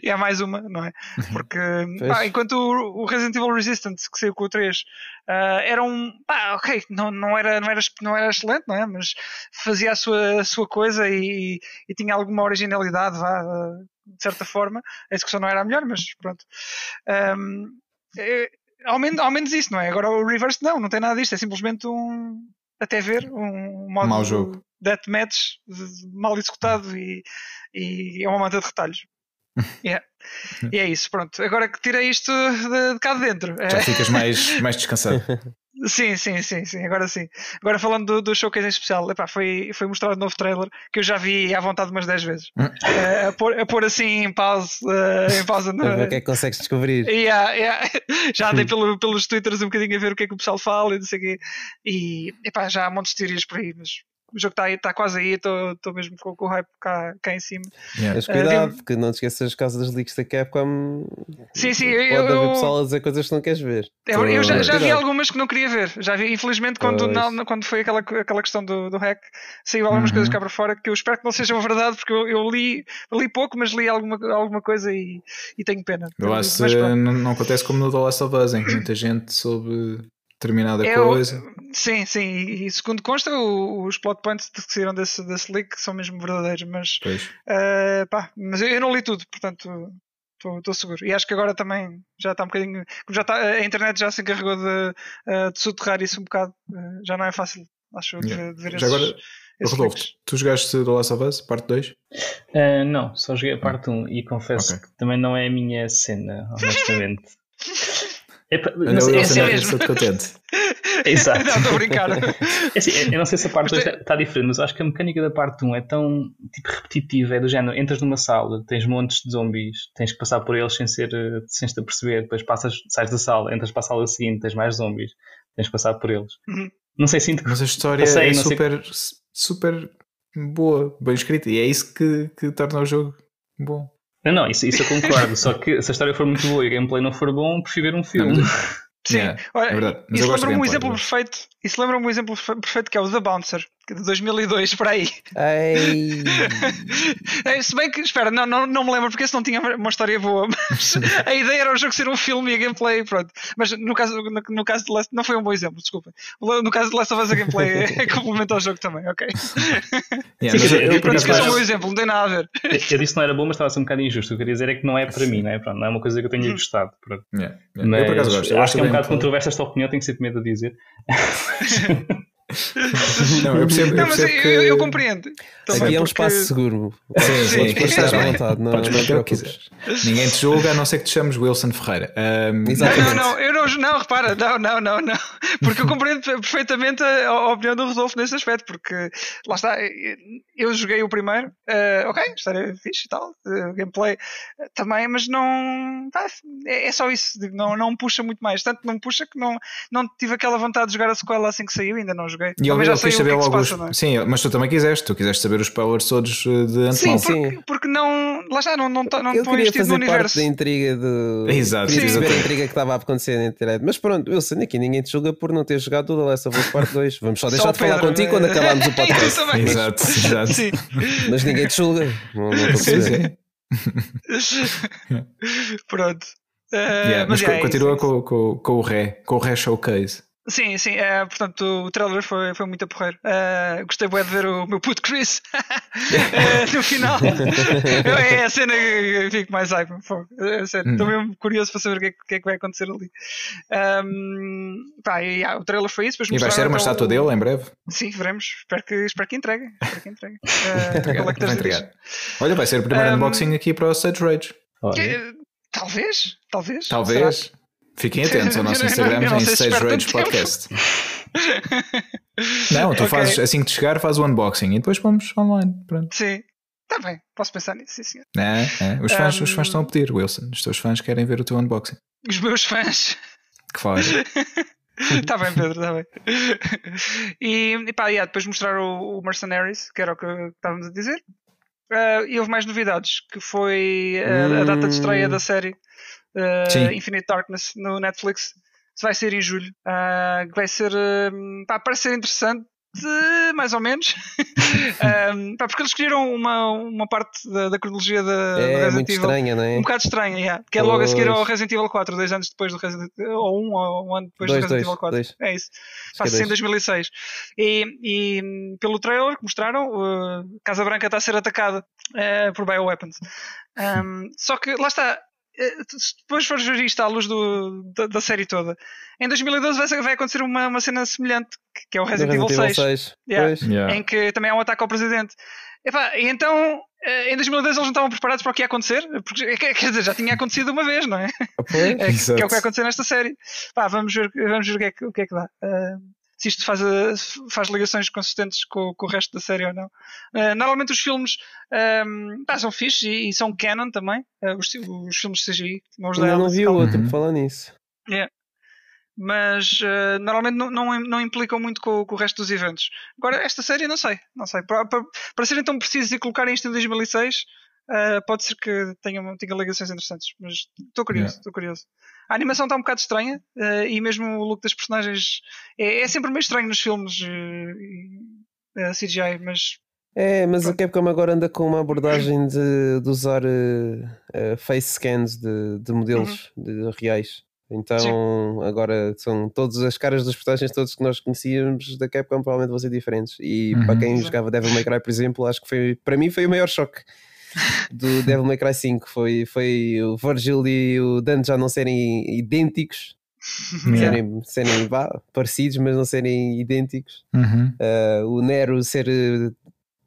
E há mais uma, não é? Porque Pois. pá, enquanto o, o Resident Evil Resistance, que saiu com o 3, ah, era um. Pá, ok, não, não, era, não, era, não era excelente, não é? Mas fazia a sua, a sua coisa e, e tinha alguma originalidade, vá, de certa forma. A execução não era a melhor, mas pronto. Ahm, é, ao, menos, ao menos isso, não é? Agora o Reverse não, não tem nada disto, é simplesmente um. Até ver, um modo Mau jogo. deathmatch de- mal executado e, e é uma manta de retalhos. (laughs) Yeah. E é isso, pronto. Agora que tirei isto de, de cá de dentro. Já eh, ficas mais, mais descansado. (laughs) Sim, sim, sim, sim, agora sim. Agora falando do, do showcase em especial, epá, foi, foi mostrado um novo trailer que eu já vi à vontade umas 10 vezes. Eh, a, pôr, a pôr assim em pausa, eh, em pausa (laughs) na, o que é que consegues descobrir. Yeah, yeah. (laughs) Já andei pelo, pelos twitters um bocadinho a ver o que é que o pessoal fala e não sei o quê. E epá, já há montes de teorias por aí, mas o jogo está tá quase aí, estou mesmo com, com o hype cá, cá em cima. Yeah. Mas cuidado, vi- que não te esqueças por causa das leaks da Capcom. Sim, sim, Pode eu, haver eu, pessoal a dizer coisas que não queres ver. É, Eu, já, já vi algumas que não queria ver. Já vi, infelizmente, quando, na- quando foi aquela, aquela questão do, do hack, saiu algumas Uhum. coisas cá para fora que eu espero que não sejam verdade, porque eu, eu li, li pouco, mas li alguma, alguma coisa e, e tenho pena. Eu acho que não acontece como no The Last of Us, em que muita gente soube determinada Eu- coisa. Sim, sim, e, e segundo consta, o- os plot points que saíram desse, desse leak são mesmo verdadeiros, mas, Pois. eh, pá, mas eu, eu não li tudo, portanto estou seguro. E acho que agora também já está um bocadinho. Como já está, a internet já se encarregou de, eh, de soterrar isso um bocado, eh, já não é fácil, acho, eu, de, Yeah. de ver Já esses, agora- esses Rodolfo, livros. tu jogaste The Last of Us, parte 2? Ah, não, só joguei a parte 1 e confesso Ok. que também não é a minha cena, honestamente. (laughs) É, não sei, eu é assim mesmo. estou contente. (laughs) Exato. Não, estou a brincar. É (laughs) assim, eu não sei se a parte 2 está diferente, mas acho que a mecânica da parte 1 é tão tipo, repetitiva, é do género, entras numa sala, tens montes de zombies, tens que passar por eles sem ser sem te aperceber, depois passas, sais da sala, entras para a sala seguinte, tens mais zombies, tens que passar por eles. Uhum. Não sei, sinto que Mas a história Passei, é não sei- super, super boa, bem escrita. E é isso que, que torna o jogo bom. Não, não, isso, isso eu concordo. Só que se a história for muito boa e o gameplay não for bom, prefiro ver um filme. (laughs) Sim, Yeah, olha, é isso lembra-me um exemplo perfeito. Isso lembra-me um exemplo perfe- perfeito que é o The Bouncer, é de 2002, para aí. Ei. É, Se bem que, espera, não, não, não me lembro porque esse não tinha uma história boa, mas (laughs) a ideia era o jogo ser um filme e a gameplay, pronto. Mas no caso, no, no caso de Last, não foi um bom exemplo, desculpa. No caso de Last of Us, a gameplay é, (laughs) é complemento ao jogo também, ok? Yeah, Sim, eu- eu- Pronto, é um bom exemplo, não tem nada a ver. Eu, disse que não era bom, mas estava a ser um bocado injusto. O que eu queria dizer é que não é para mim, não é? Pronto, não é uma coisa que eu tenha gostado. Pronto. yeah, yeah. Mas eu por acaso gosto. Eu acho que é um do bocado controversa esta opinião, tenho que ser medo de dizer. (laughs) Não, eu percebo, eu Não, mas eu, eu, eu compreendo. Também Aqui é um porque- espaço seguro. Sim, sim, Podes estás estar à vontade, não, Podes não o que quiseres. Ninguém te julga, a não ser que te chames Wilson Ferreira. Um, Exato. Não, não, eu não, não, repara, não, não, não, não. Porque eu compreendo perfeitamente a, a opinião do Rodolfo nesse aspecto, porque lá está, eu joguei o primeiro, eh, ok, história fixe e tal, gameplay eh, também, mas não. pá, é, é só isso, não, não me puxa muito mais. Tanto não me puxa que não, não tive aquela vontade de jogar a sequela assim que saiu, ainda não joguei. E eu, Também já eu sei quis o que saber é que os... passa, não é? Sim, mas tu também quiseste, tu quiseste saber os spoilers todos uh, de Sim, antemão. sim. porque, porque não. Lá está, não, não, não, não Eu estão queria investido no universo. da intriga do. Exato, Queria sim. perceber a intriga que estava a acontecer na internet. Mas pronto, Wilson, aqui ninguém te julga por não ter jogado o The Last of Us Part (laughs) 2. Vamos só Só deixar o de falar Pedro, contigo eh, quando acabarmos o eu (laughs) podcast. Exato, exato. Sim. Mas ninguém te julga. Não, não estou a Sim, sim. (laughs) Pronto. Eh, Yeah, mas mas é, continua isso. com, com, com o Ré, com o Ré Showcase. Sim, sim, é, portanto o trailer foi, foi muito a porreiro. Eh, gostei bem de ver o meu puto Chris Eh, (laughs) no final. É a cena que eu fico mais hype. É Estou Hum. mesmo curioso para saber o que é, que- é que vai acontecer ali. Ahm, pá, e, ah, o trailer foi isso. E vai ser uma estátua dele em breve? Sim, veremos. Espero que, espero que entreguem. Espero que (laughs) entregar. Edition. Olha, vai ser o primeiro Um, unboxing aqui para o Stage Rage. Olha, Que- Talvez, talvez. Talvez. Fiquem atentos ao nosso Instagram eu não em sei se Stage Rage. Podcast. (laughs) Não, tu Ok. fazes assim que te chegar, faz o unboxing e depois vamos online. Pronto. Sim, está bem, posso pensar nisso, sim, senhor. É, é. Os, fãs, os fãs Um, estão a pedir, Wilson. Os teus fãs querem ver o teu unboxing. Os meus fãs. Claro. (laughs) Está bem, Pedro, está bem. E, e pá, yeah, depois mostrar o, o Mercenaries, que era o que estávamos a dizer. Ah, e houve mais novidades, que foi ah, a data de estreia Hum. da série Sim. Infinite Darkness no Netflix. Vai ser em julho. Que vai ser. ah, pá, parece ser interessante. Mais ou menos, Ah, (laughs) pá, porque eles escolheram uma, uma parte da, da cronologia da, É Resident muito Evil estranha, não é? um bocado estranha, yeah. que é logo a seguir ao. Resident Evil 4, dois anos depois do Resident ou um, ou um ano depois Dois, do Resident dois, Evil 4. dois. É isso. é Passa-se em dois. 2006. E, e hum, pelo trailer que mostraram, uh, Casa Branca está a ser atacada uh, por bioweapons. (laughs) Um, só que lá está. Eh, Se depois fores ver isto à luz do, da, da série toda, em 2012 vai, vai acontecer uma, uma cena semelhante, que- é o Do Resident Evil 6 6. Yeah. Pois. Yeah. em que também há um ataque ao presidente. Epá, e então, eh, em 2010 eles não estavam preparados para o que ia acontecer, porque quer quer dizer, já tinha acontecido uma vez, não é? Pois. É, que- que é o que vai acontecer nesta série. Pá, vamos ver, vamos ver o, que é que, o que é que dá. Ah, se isto faz, ah, faz ligações consistentes com, com o resto da série ou não. Ah, normalmente os filmes ahm, pá, são fixes e, e são canon também. ah, os, os filmes de CGI. Ainda não vi o outro Uhum. falar nisso. mas eh, normalmente não, não, não implicam muito com, com o resto dos eventos. Agora, esta série, não sei, não sei. Para, para, para serem tão precisos e colocarem isto em 2006, eh, pode ser que tenha, tenha ligações interessantes, mas estou curioso, Yeah. estou curioso. A animação está um bocado estranha eh, e mesmo o look das personagens é, é sempre meio estranho nos filmes e, eh, CGI, mas É, mas a Pronto. Capcom agora anda com uma abordagem de, de usar face scans de, de modelos Uhum. de reais. Então agora são todas as caras dos personagens todos que nós conhecíamos da Capcom provavelmente vão ser diferentes. E Uhum. para quem Exato. jogava Devil May Cry, por exemplo, acho que foi para mim foi o maior choque do Devil May Cry 5. Foi, foi o Virgil e o Dante já não serem idênticos (laughs) Yeah. serem, serem parecidos, mas não serem idênticos. Uhum. Uh, o Nero ser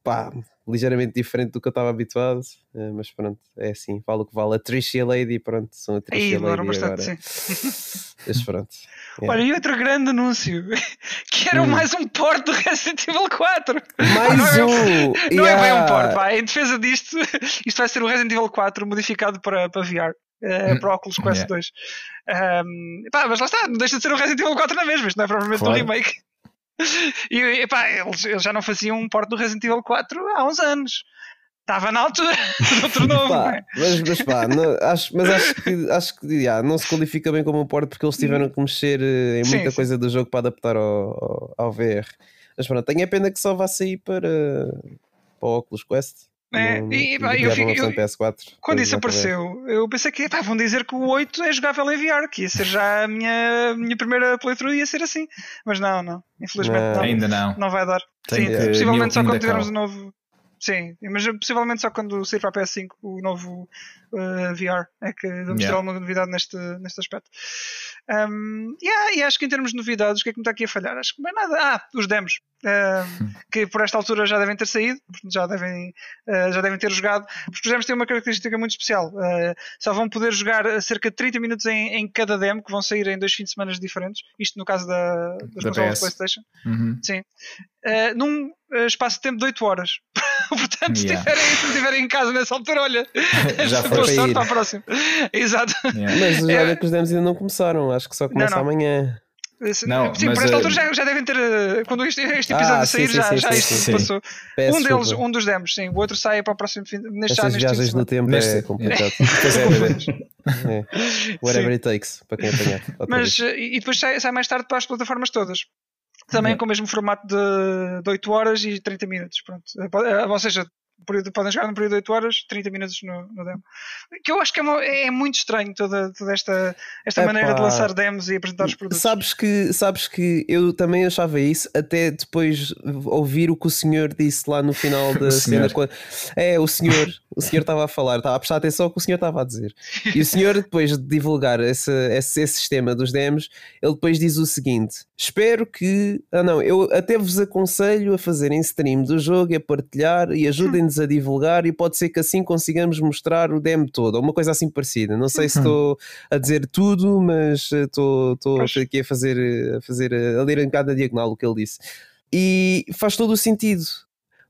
pá, ligeiramente diferente do que eu estava habituado, uh, mas pronto, é assim, vale o que vale. A Trish e a Lady, pronto, são a Trish Aí, e Lady bastante, agora. sim. Mas pronto. (laughs) Yeah. Olha, e outro grande anúncio, (laughs) que era Hum. mais um porte do Resident Evil 4. Mais não é- um! Não é bem um Yeah. porte, vai. Em defesa disto, (laughs) isto vai ser o Resident Evil 4 modificado para, para VR. eh, Hum, para o Oculus Quest yeah. 2 Ahm, pá, mas lá está, não deixa de ser o Resident Evil 4 na mesma, isto não é propriamente Claro. um remake (laughs) e epá, eles, eles já não faziam um porte do Resident Evil 4 há uns anos estava na altura (laughs) do outro não (laughs) Pá, é? mas, mas pá, não- acho, mas acho que, acho que yeah, não se qualifica bem como um porte porque eles tiveram que mexer eh, em Sim, muita sim. coisa do jogo para adaptar ao, ao, ao VR. Mas pronto, tenho a pena que só vá sair para, para o Oculus Quest. É, Não- e, pá, eu fico- eu- PS4. quando isso apareceu eu pensei que vão dizer que o 8 é jogável em VR que ia ser já a minha, minha primeira playthrough ia ser assim mas não, não, infelizmente Não. não, Ainda não. não vai dar Tem Sim, que- possivelmente só quando tivermos o novo. Sim, mas possivelmente só quando sair para a PS5 o novo uh, VR é que vamos ter Yeah. alguma novidade neste, neste aspecto. Um, yeah, e acho que em termos de novidades, o que é que me está aqui a falhar? Acho que não é nada. Ah, os demos. um, que por esta altura já devem ter saído, já devem, uh, já devem ter jogado. Os demos têm uma característica muito especial. Uh, só vão poder jogar cerca de 30 minutos em, em cada demo, que vão sair em dois fins de semana diferentes. Isto no caso da, das Da consolas PS. PlayStation. Uhum. Sim. Uh, num espaço de tempo de 8 horas. (laughs) (laughs) Portanto, se Yeah. estiverem se estiverem em casa nessa altura, olha, (laughs) Já boa foi. sorte ir. para a próxima. (laughs) Exato. Yeah. Mas É. olha que os demos ainda não começaram, acho que só começa não. amanhã. Sim, Não, sim, mas, por esta uh, altura já, já devem ter. uh, Quando este, este episódio Ah, sair, sim, já, sim, já sim, isto sim. passou. Peço um deles, desculpa. um dos demos, sim. O outro sai para o próximo fim. Neste, já, fim de viagens no tempo Neste- é complicado. É, é. É. Whatever it takes, para quem apanhar. Mas, vez. uh, e depois sai, sai mais tarde para as plataformas todas. Também Yeah. com o mesmo formato de, de 8 horas e 30 minutos. Pronto. Ou seja, período- podem jogar num período de 8 horas, 30 minutos no, no demo. Que eu acho que é, uma- é muito estranho toda, toda esta, esta Epá. maneira de lançar demos e apresentar os produtos. Sabes que, sabes que eu também achava isso até depois ouvir o que o senhor disse lá no final (laughs) da cena. É, o senhor, o senhor estava a falar, estava a prestar atenção ao que o senhor estava a dizer. E o senhor, depois de divulgar esse, esse, esse sistema dos demos, ele depois diz o seguinte: Espero que. Ah, não, eu até vos aconselho a fazerem stream do jogo, a partilhar e ajudem-nos a divulgar, e pode ser que assim consigamos mostrar o demo todo, ou uma coisa assim parecida. Não sei se estou a dizer tudo, mas eh, estou aqui a fazer, a fazer a ler em cada diagonal o que ele disse. E faz todo o sentido.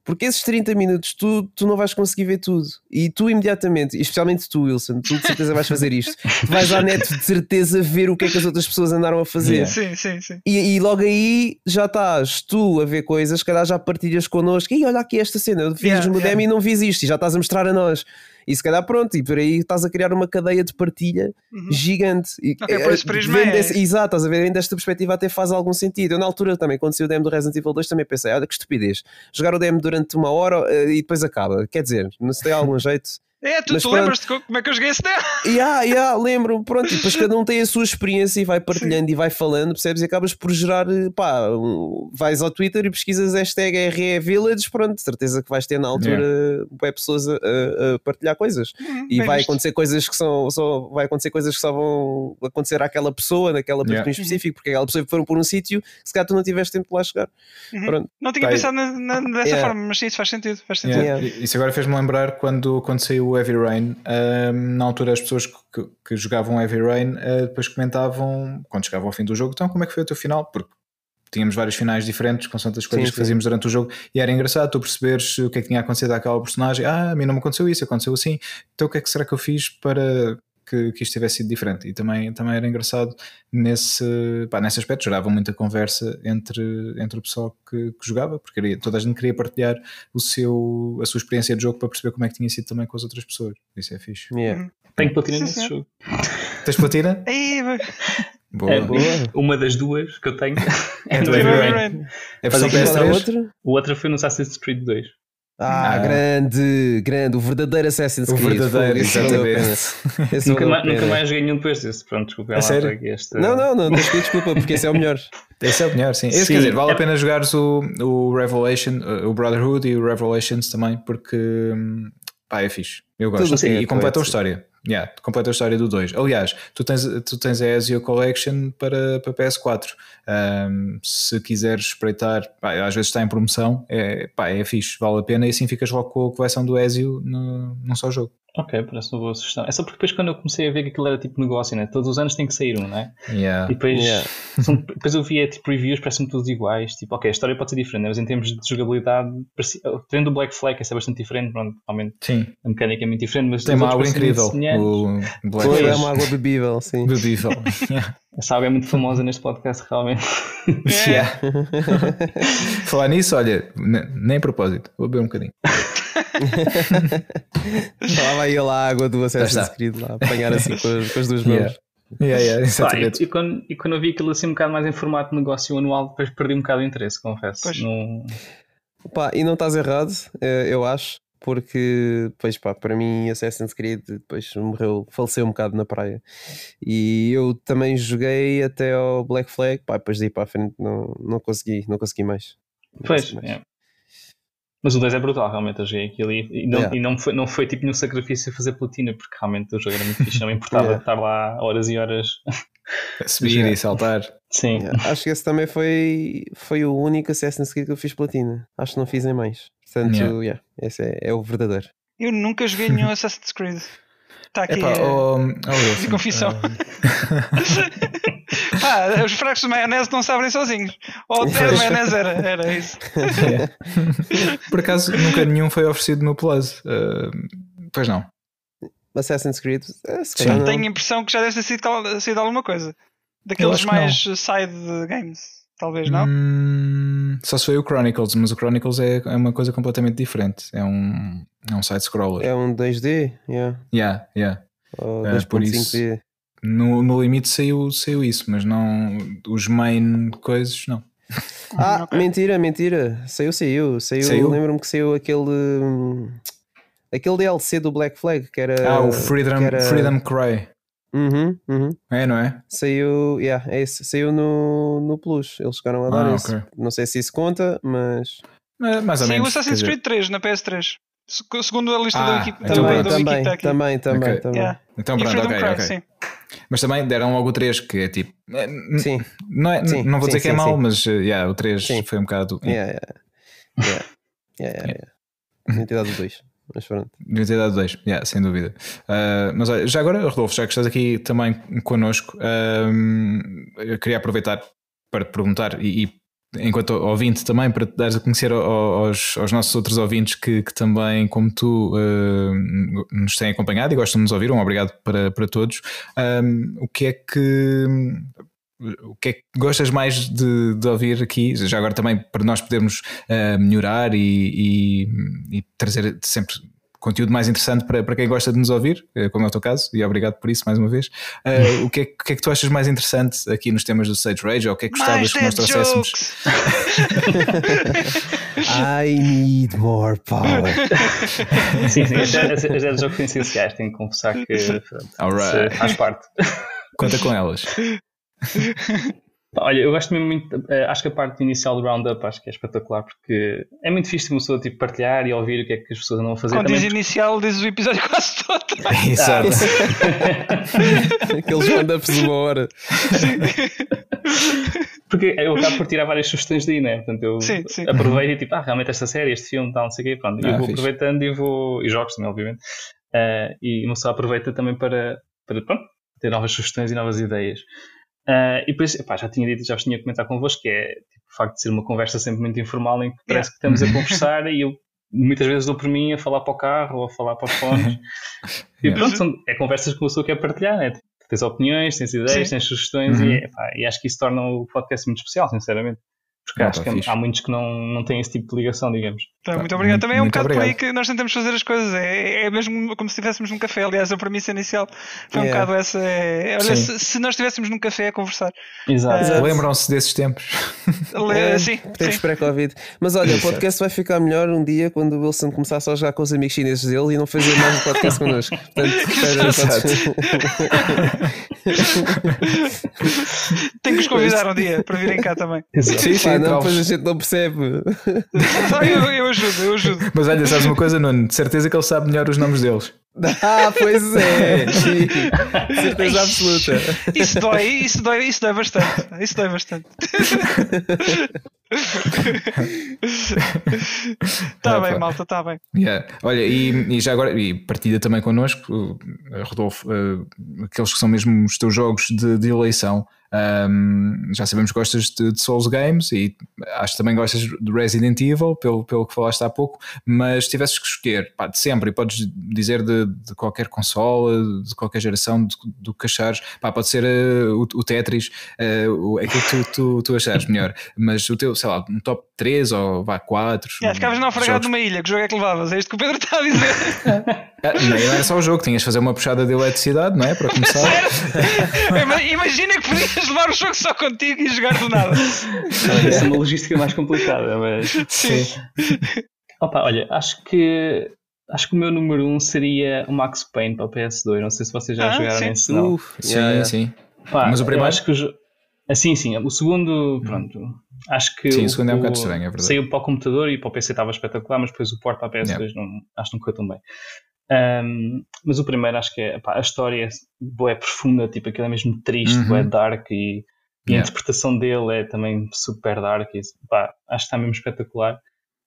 Porque esses 30 minutos tu, tu não vais conseguir ver tudo. E tu imediatamente, especialmente tu, Wilson, tu de certeza vais fazer isto. Tu vais à net de certeza ver o que é que as outras pessoas andaram a fazer. Sim, sim, sim. E, e logo aí já estás tu a ver coisas, se calhar já partilhas connosco. E olha aqui esta cena, eu fiz Yeah, no yeah. demo e não fiz isto, e já estás a mostrar a nós. E se calhar pronto, e por aí estás a criar uma cadeia de partilha Uhum. gigante. E, por esse prisma vendo é- esse- Exato, estás a ver? Vendo desta perspectiva até faz algum sentido. Eu na altura também, quando saiu o demo do Resident Evil 2, também pensei, olha que estupidez. Jogar o demo durante uma hora eh, e depois acaba. Quer dizer, não se tem algum (laughs) jeito. É, tu, Mas tu lembras-te co- como é que eu joguei esse demo? E e ah, lembro, pronto, e depois (laughs) cada um tem a sua experiência e vai partilhando e vai falando, percebes? E acabas por gerar, pá, um- vais ao Twitter e pesquisas hashtag RE Village, pronto, certeza que vais ter na altura yeah. pessoas a, a- a partilhar coisas. E Bem vai visto. acontecer coisas que são só vai acontecer coisas que só vão acontecer àquela pessoa, naquela Yeah. pessoa em específico, porque aquela pessoa foram por um sítio que se calhar tu não tiveste tempo de lá chegar. Uhum. Pronto. Não tinha Tá pensado na- na- dessa Yeah. forma, mas sim, isso faz sentido. Faz sentido. Yeah. Yeah. Isso agora fez-me lembrar quando, quando saiu o Heavy Rain. na altura, as pessoas que, que- jogavam Heavy Rain ah, depois comentavam, quando chegavam ao fim do jogo, então como é que foi o teu final? Porque tínhamos vários finais diferentes com tantas coisas Sim, que sim. fazíamos durante o jogo e era engraçado tu perceberes o que é que tinha acontecido àquela personagem. Ah, a mim não me aconteceu isso, aconteceu assim. Então o que é que será que eu fiz para que, que isto tivesse sido diferente? E também, também era engraçado nesse, pá, nesse aspecto, gerava muita conversa entre, entre o pessoal que, que jogava, porque queria, toda a gente queria partilhar o seu, a sua experiência de jogo para perceber como é que tinha sido também com as outras pessoas. Isso é fixe. Yeah. Tenho platina nesse sim. jogo. Tens platina? (laughs) Boa. É, Boa. Uma das duas que eu tenho é (laughs) É do Heavy Rain. É a versão é o PS3? outro? O outro foi no Assassin's Creed 2. Ah, Ah. grande, grande, o verdadeiro Assassin's O Creed. verdadeiro, a pena. exatamente. Nunca, a mais, nunca mais joguei nenhum depois desse. Pronto, desculpa. A lá, sério? Não, não, não, tens que desculpa, porque esse é o melhor. Esse é o melhor, sim. Esse Sim. quer dizer, vale a É- pena jogares o, o Revelation, o Brotherhood e o Revelations também, porque hum, pá, é fixe. Eu gosto. Tudo E, e completa a é, história. Yeah, completa a história do 2. Aliás, tu tens, tu tens a Ezio Collection para, para PS4. Um, se quiseres espreitar, pá, às vezes está em promoção, é, pá, é fixe, vale a pena e assim ficas logo com a coleção do Ezio num só jogo. Ok, parece uma boa sugestão. É só porque depois quando eu comecei a ver que aquilo era tipo negócio, né? todos os anos tem que sair um, não é? Yeah. E depois, Yeah. são- depois eu via tipo reviews, parecem todos iguais. Tipo, ok, a história pode ser diferente, né? mas em termos de jogabilidade, tendo o Black Flag, esse é bastante diferente, pronto, realmente Sim, a mecânica é muito diferente, mas tem uma água incrível. O Black Foi, Pois. é uma água bebível, sim. bebível. (laughs) Yeah. Essa água é muito famosa neste podcast, realmente. É. Yeah. (laughs) Falar nisso, olha, ne- nem a propósito, vou beber um bocadinho. (laughs) Lá vai ele a água do Assassin's está. Creed lá, apanhar assim com as, com as duas mãos. Yeah. Yeah, yeah, Pá, e, e quando, e quando eu vi aquilo assim um bocado mais em formato de negócio anual, depois perdi um bocado o interesse, confesso. Pois. Não- Pá, e não estás errado, eh, eu acho, porque, pois pá, para mim Assassin's Creed depois morreu, faleceu um bocado na praia. E eu também joguei até ao Black Flag, pá, depois daí para a frente não, não consegui, não consegui mais. Não Pois, consegui mais. é. Mas o 2 é brutal, realmente. Eu joguei aquilo e, e não, Yeah. e não, foi, não foi tipo nenhum sacrifício fazer platina, porque realmente o jogo era muito fixe. Não me importava Yeah. estar lá horas e horas. Subir e saltar. Sim. Yeah, Acho que esse também foi, foi o único Assassin's Creed que eu fiz platina. Aacho que não fiz em mais. Portanto, Yeah. yeah, esse é, é o verdadeiro. Eu nunca joguei nenhum Assassin's Creed. Está aqui. Epá, eh, oh, oh, Wilson, confissão. ah, (laughs) Pá, os fracos de maionese não se abrem sozinhos. Ou o zero de maionese era, era isso. Por acaso nunca nenhum foi oferecido no Plus. Ah, pois não. Assassin's Creed, eh, se Sim. não. Tenho a impressão que já deve ter sido, sido alguma coisa. Daqueles mais side games. Talvez não? Hum, só se foi o Chronicles, mas o Chronicles é, é uma coisa completamente diferente. É um, é um side-scroller. É um 2D, yeah. Yeah, yeah. ou É, por isso. 2.5D. No, no limite saiu, saiu isso, mas não os main coisas, não. Ah, mentira, mentira. Saiu, saiu. Saiu, Saiu? lembro-me que saiu aquele. hum, Aquele DLC do Black Flag que era. ah, o Freedom, era- Freedom Cry. Uhum, uhum. É, não é? Saiu, yeah, é esse. Saiu no, no Plus. Eles chegaram a dar Ah, esse. ok. Não sei se isso conta, mas. É, Mais ou Sim, o. Assassin's dizer, Creed 3 na PS3. Se- Segundo a lista Ah, da Wiki, então da, também, da também, também, também, Ok. também. Yeah. Então pronto, ok, Cry, ok. sim. Mas também deram logo o 3, que é tipo. é, Sim, Não, é, Sim, não vou dizer sim, que é sim, mau, sim. mas uh, yeah, o 3 Sim. foi um bocado. yeah, yeah. Yeah, yeah, yeah, yeah. (laughs) Identidade 2. Mas pronto. Devia ter dado dois, yeah, sem dúvida. Uh, mas olha, já agora, Rodolfo, já que estás aqui também connosco, um, eu queria aproveitar para te perguntar e, e enquanto ouvinte também, para te dares a conhecer ao- aos, aos nossos outros ouvintes que, que também, como tu, uh, nos têm acompanhado e gostam de nos ouvir. Um obrigado para, para todos. Um, o que é que. O que é que gostas mais de, de ouvir aqui? Já agora também para nós podermos uh, melhorar e, e- e trazer sempre conteúdo mais interessante para, para quem gosta de nos ouvir, eh, como é o teu caso, e obrigado por isso mais uma vez. Uh, o, que é, que- o que é que tu achas mais interessante aqui nos temas do Sage Rage? Ou o que é que Mais gostavas que nós trouxéssemos? jokes! (laughs) I need more power. (laughs) Sim, sim. As dead jogos têm essenciais, tenho que confessar que pronto, isso faz parte. Conta com elas. (laughs) Olha, eu gosto mesmo muito, eh, acho que a parte inicial do Roundup acho que é espetacular porque é muito fixe uma pessoa tipo, partilhar e ouvir o que é que as pessoas andam a fazer. Quando diz inicial, diz o episódio quase todo. (laughs) Exato. (laughs) Aqueles roundups de uma hora. Porque eu acabo por tirar várias sugestões daí, né? Portanto, eu Sim, sim. aproveito e tipo, ah, realmente esta série, este filme, tal, não sei o quê, pronto. Ah, eu vou fixe. aproveitando e vou. E jogos também, obviamente. Ah, e uma pessoa aproveita também para, para pronto, ter novas sugestões e novas ideias. Ah, e depois, epá, já tinha dito, já vos tinha comentado convosco, que é tipo, o facto de ser uma conversa sempre muito informal em que parece que estamos a (laughs) conversar e eu muitas vezes dou por mim a falar para o carro ou a falar para os fones. (laughs) E pronto, são, é conversas que uma pessoa quer partilhar, né? Tens opiniões, tens ideias, Sim. tens sugestões Uhum. e, epá, e acho que isso torna o podcast muito especial, sinceramente. Porque Ah, acho pá, que fixe. há muitos que não, não têm esse tipo de ligação, digamos. Então, Tá, muito obrigado. muito- Também é um bocado por aí que nós tentamos fazer as coisas. É, é mesmo como se estivéssemos num café. Aliás, a premissa inicial foi um Yeah. bocado essa. é, olha, se, se nós estivéssemos num café a conversar. Exato. Exato. Lembram-se desses tempos? Le- (laughs) É, sim, Temos sim. pré-Covid. Mas olha, o podcast vai ficar melhor um dia quando o Wilson começar só a jogar com os amigos chineses dele e não fazer mais um podcast connosco. (laughs) Portanto, espera, (laughs) Tenho que os convidar um dia para virem cá também. Exato. Sim, sim, não, depois a gente não percebe. Eu, eu ajudo, eu ajudo. Mas olha, sabes uma coisa, Nuno? De certeza que ele sabe melhor os nomes deles. Ah, pois é! Sim, certeza absoluta. Isso dói, isso dói, isso dói bastante. Isso dói bastante. Está bem, malta, está bem. Yeah. Olha, e, e já agora, e partida também connosco, uh, Rodolfo, uh, aqueles que são mesmo os teus jogos de, de eleição. Um, já sabemos que gostas de, de Souls Games e acho que também gostas de Resident Evil, pelo, pelo que falaste há pouco. Mas se tivesses que escolher pá, de sempre, e podes dizer de, de qualquer consola, de qualquer geração, do que achares, pá, pode ser uh, o, o Tetris, uh, o- aquilo que tu, tu, tu achares (laughs) melhor, mas o teu, sei lá, um top 3 ou vá 4. Yeah, ficavas naufragado numa ilha, que jogo é que levavas? É isto que o Pedro está a dizer. (laughs) Ah, não era só o jogo, tinhas de fazer uma puxada de eletricidade, não é? Para começar. (laughs) Ima- Imagina que podias levar o jogo só contigo e jogar do nada. Olha, Isso é uma logística mais complicada, mas. Sim. Opa, olha, acho que. Acho que o meu número 1 um seria o Max Payne para o PS2. Não sei se vocês já Ah, jogaram sim. esse. Não. Uf, Sim, yeah, yeah. sim. Pá, Mas o primeiro? acho que o jo- ah, sim, sim. O segundo, pronto. Acho que. Sim, o segundo é um bocado estranho, é verdade. Saiu para o computador e para o PC estava espetacular, mas depois o port para a PS2 não, acho que não correu tão bem. Ahm, mas o primeiro acho que é. pá, a história é, profunda, tipo, aquilo é mesmo triste, Uhum. bué dark e. E a Yeah. interpretação dele é também super dark. E, pá, acho que está mesmo espetacular.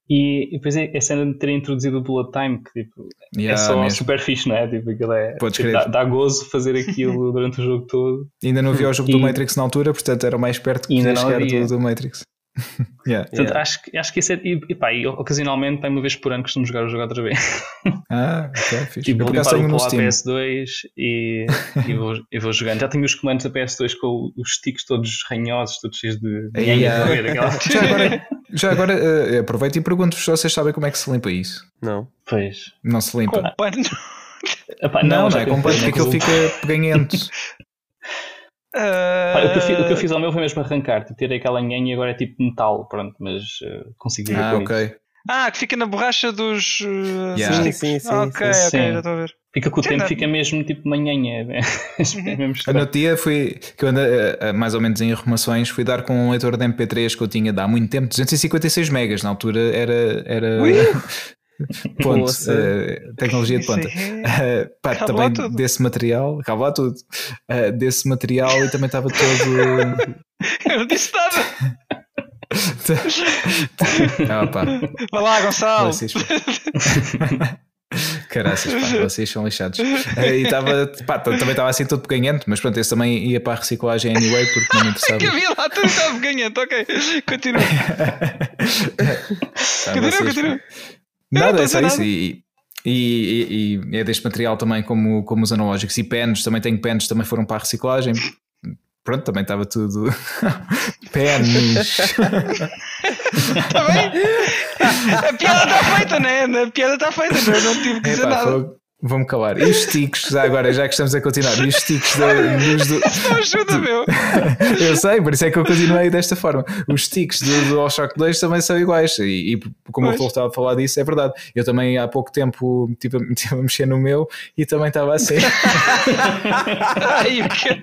E, e depois é a cena de ter introduzido o bullet time, que tipo, Yeah, é só mesmo. super fixe, não é? Tipo, aquilo é tipo, dá, dá gozo fazer aquilo durante o jogo todo. Ainda não vi o jogo do E- Matrix na altura, portanto era mais perto que Ainda chegar do, do Matrix. (laughs) Yeah. Portanto, Yeah. acho, que- acho que isso é. E, e, pá, e ocasionalmente, uma vez por ano, costumo jogar o jogo outra vez. Ah, ok, (laughs) fixe. Tipo, Eu vou limpar o no pó à Steam. PS2 e, e, vou, e vou jogando. Já tenho os comandos da PS2 com os sticks todos ranhosos, todos cheios de. Ah. a ver, aquela- (laughs) Já agora, já agora eh, aproveito e pergunto-vos se vocês sabem como é que se limpa isso. Não. Pois. Não se limpa. Com pano. Epá, não, não, já é que eu completo, fiz, porque aquilo né, fica peganhento. Pá, o, que eu fiz, o que eu Ah, fiz ao meu foi mesmo arrancar. Tipo, tirei aquela nhanha e agora é tipo metal, pronto, mas consigo viver Ah, com isso. ok. Ah, que fica na borracha dos. uh, Yeah. Sim, sim, sim, ok, sim. ok, já estou a ver. Fica com o tempo, fica mesmo tipo uma nhanha. É (laughs) mesmo Eu no dia fui, que eu ando eh, eh, mais ou menos em arrumações, fui dar com um leitor de MP3 que eu tinha de há muito tempo, 256 megas, na altura era, era Ui. (laughs) ponto, eh, tecnologia de ponta. é- Eh, pá, Acabou também tudo. desse material, acaba lá tudo, Eh, desse material e também estava todo. (laughs) Eu não disse nada. (laughs) ah, pá, Vai lá, Gonçalo. vocês. Caraças, pá, vocês são lixados. E estava, pá, também estava assim todo peganhento, mas pronto, esse também ia para a reciclagem anyway porque não me interessava. (laughs) Que havia lá tudo estava ganhando, ok. Continua. Continua, vocês, continua. pá. Nada, é só isso. E, e, e- e é deste material também como, como os analógicos e pens, também tenho pens, também foram para a reciclagem. Pronto, também estava tudo. (laughs) pens. Está bem? A piada está feita, né? A piada está feita, não, não tive que dizer Epá, nada. fogo. Vou-me calar. E os sticks, já agora, já que estamos a continuar, e os da- dos do... Ajuda, meu. (laughs) Eu sei, por isso é que eu continuei desta forma. Os sticks do do DualShock 2 também são iguais. E, e como o Pois. Raul estava a falar disso, é verdade. Eu também há pouco tempo estive (laughs) a, mexer no meu e também estava assim. (laughs) Ai, o quê?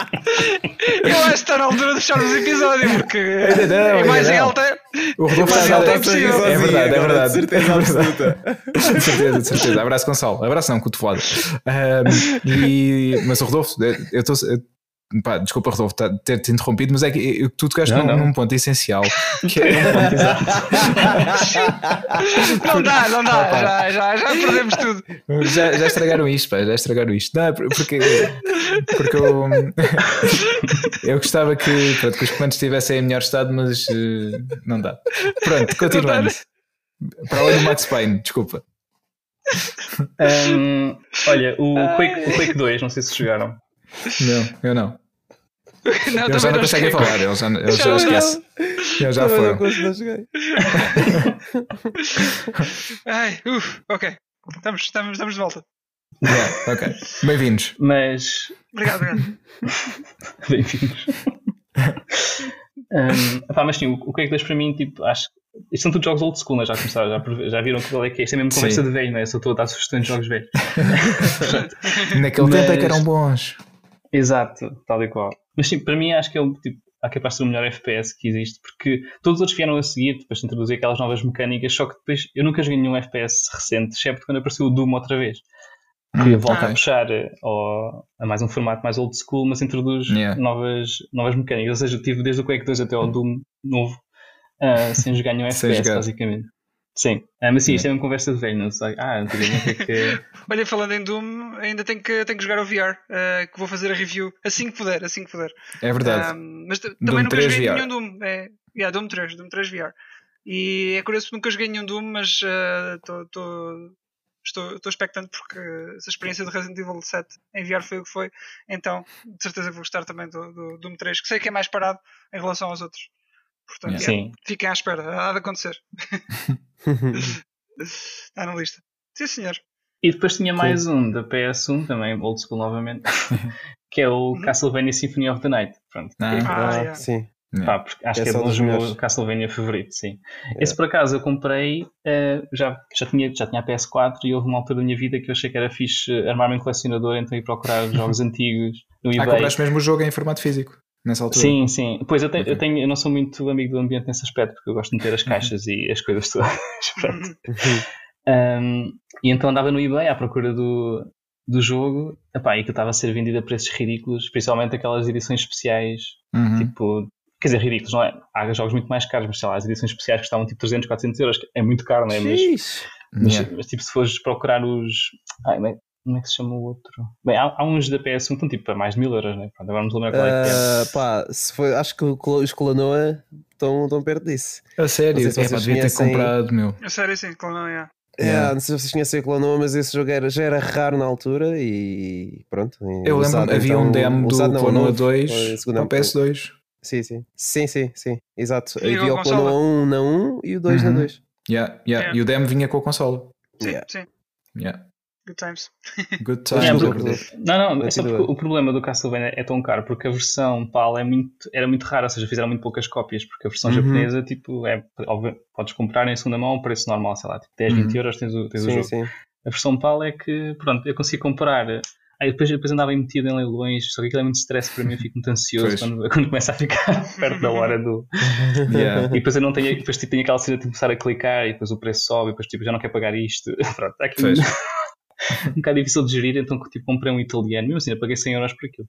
Eu acho que está na altura de fechar os episódios, porque não, é mais não. alta. O Rodolfo Mas está a ele dar- é possível. É verdade, é verdade. de certeza É verdade. absoluta. De certeza, de certeza. Abraço, Gonçalo. Abraço não, Um, (laughs) e, mas o Rodolfo, eu estou. Pá, desculpa, Rodolfo, tá- ter-te interrompido, mas é que eu- tu tocaste Não, num, não. num ponto essencial. Que é, (laughs) Não dá, não dá. Opa. Já, já, já perdemos tudo. já, já estragaram isto, pá, já estragaram isto. Não, porque, porque eu, (laughs) eu gostava que, pronto, que os comandos estivessem em melhor estado, mas eh, não dá. Pronto, continuando. Para além do Max Payne, desculpa. (laughs) Ahm, olha, o Quake, o Quake 2, não sei se jogaram. Não, eu não. Não, Eles já não conseguem falar, eles já, eles já Já não. esquecem. Eles já joguei. (laughs) Ai, uf, ok. Estamos, estamos, estamos de volta. Yeah, ok. Bem-vindos. Mas. Obrigado, obrigado. (laughs) Bem-vindos. Um, epá, mas sim, o, o Quake 2 para mim, tipo, acho que. Isto são todos jogos old school, né? já começaram, já, já viram qual é que é. Isto é mesmo conversa Sim. de velho, não é? Só estou a dar sugestões de jogos velhos. (laughs) (laughs) Naquele Mas- tempo é que eram bons. Exato, tal e qual. Mas sim, para mim acho que é o tipo. Há capaz de ser o melhor FPS que existe, porque todos os outros vieram a seguir, depois de introduzir aquelas novas mecânicas, só que depois eu nunca joguei nenhum FPS recente, excepto quando apareceu o Doom outra vez. Que Hum, volta ok. a puxar eh, ao- a mais um formato mais old school, mas introduz Yeah. novas, novas mecânicas. Ou seja, eu tive desde o Quake 2 até ao Doom novo, ah, sem jogar nenhum (laughs) FPS, jogar. basicamente. Sim, ah, mas sim, isto é uma conversa de velho, não sei. Ah, antigamente é que. (laughs) Olha, falando em Doom, ainda tenho que, tenho que jogar o VR, eh, que vou fazer a review assim que puder, assim que puder. É verdade. Ahm, mas Doom também nunca 3 joguei VR. nenhum Doom. É, yeah, Doom 3, Doom 3 VR. E é curioso porque nunca joguei nenhum Doom, mas tô- tô- estou, estou expectante porque essa experiência do Resident Evil 7 em VR foi o que foi. Então, de certeza vou gostar também do, do Doom 3, que sei que é mais parado em relação aos outros. Portanto, Yeah. Sim. fiquem à espera, há de acontecer. (laughs) Está na lista. Sim, senhor. E depois tinha mais um da PS1, também old school novamente, (laughs) que é o Castlevania Symphony of the Night. Pronto. Ah, Ah, Ah, yeah. sim. Pá, porque acho É que é de dos longe o meu melhores. Castlevania favorito, sim. Esse por acaso eu comprei, eh, já, já, tinha, já tinha a PS4 e houve uma altura da minha vida que eu achei que era fixe armar-me em colecionador, então ir procurar (laughs) jogos antigos no Ah, eBay. compraste mesmo o jogo em formato físico, nessa altura. Sim, sim. Pois eu, tenho, Ok. eu, tenho, eu não sou muito amigo do ambiente nesse aspecto, porque eu gosto de meter as (laughs) caixas e as coisas todas. (laughs) Um, e então andava no eBay à procura do, do jogo epá, e que estava a ser vendido a preços ridículos, principalmente aquelas edições especiais, Uhum. tipo, quer dizer, ridículos, não é? Há jogos muito mais caros, mas sei lá, as edições especiais custavam tipo 300, 400 euros, que é muito caro, não é? Mas, mas, Yeah. mas, tipo, se fores procurar os. Ai, como é- como é que se chama o outro? Bem, há, há uns da PS1 que estão tipo a mais de mil euros, né? Pronto, agora vamos lembrar qual é que é. Ah, pá, se foi, acho que os Colanoa estão, estão perto disso. A sério, Não sei se é, pá, devia ter comprado, meu. A sério, sim, não é. Yeah. É, não sei se vocês conhecem o Colanoa, mas esse jogo era, já era raro na altura e pronto. e Eu usado, lembro havia então, um demo do usado não, Clonoa novo, 2 foi segunda- para o PS2. Sim, sim. Sim, sim, sim. Exato. E Havia a o Clonoa 1 na 1 e o 2 Uhum. na 2. Yeah, yeah. Yeah. E o demo vinha com a consola. Sim, Yeah. sim. Yeah. Good times. (laughs) Good times. bem. there. Não, não, é só porque o problema do Castlevania é tão caro porque a versão PAL é muito, era muito rara, ou seja, fizeram muito poucas cópias, porque a versão Uhum. japonesa, tipo, é, óbvio, podes comprar em segunda mão, preço normal, sei lá, tipo 10, 20 Uhum. euros tens o, tens o Sim, jogo. sim. A versão PAL é que, pronto, eu consegui comprar. Aí depois, depois andava metido em leilões, só que aquilo é muito stress para mim, eu fico muito ansioso quando, quando começa a ficar (laughs) perto da hora do. (laughs) Yeah. E depois eu não tenho, depois tipo, tenho aquela cena de começar a clicar e depois o preço sobe e depois tipo, já não quero pagar isto. (laughs) Pronto, está aqui Pois. um bocado difícil de gerir, então tipo, comprei um italiano, mesmo assim, eu paguei 100 euros por aquilo.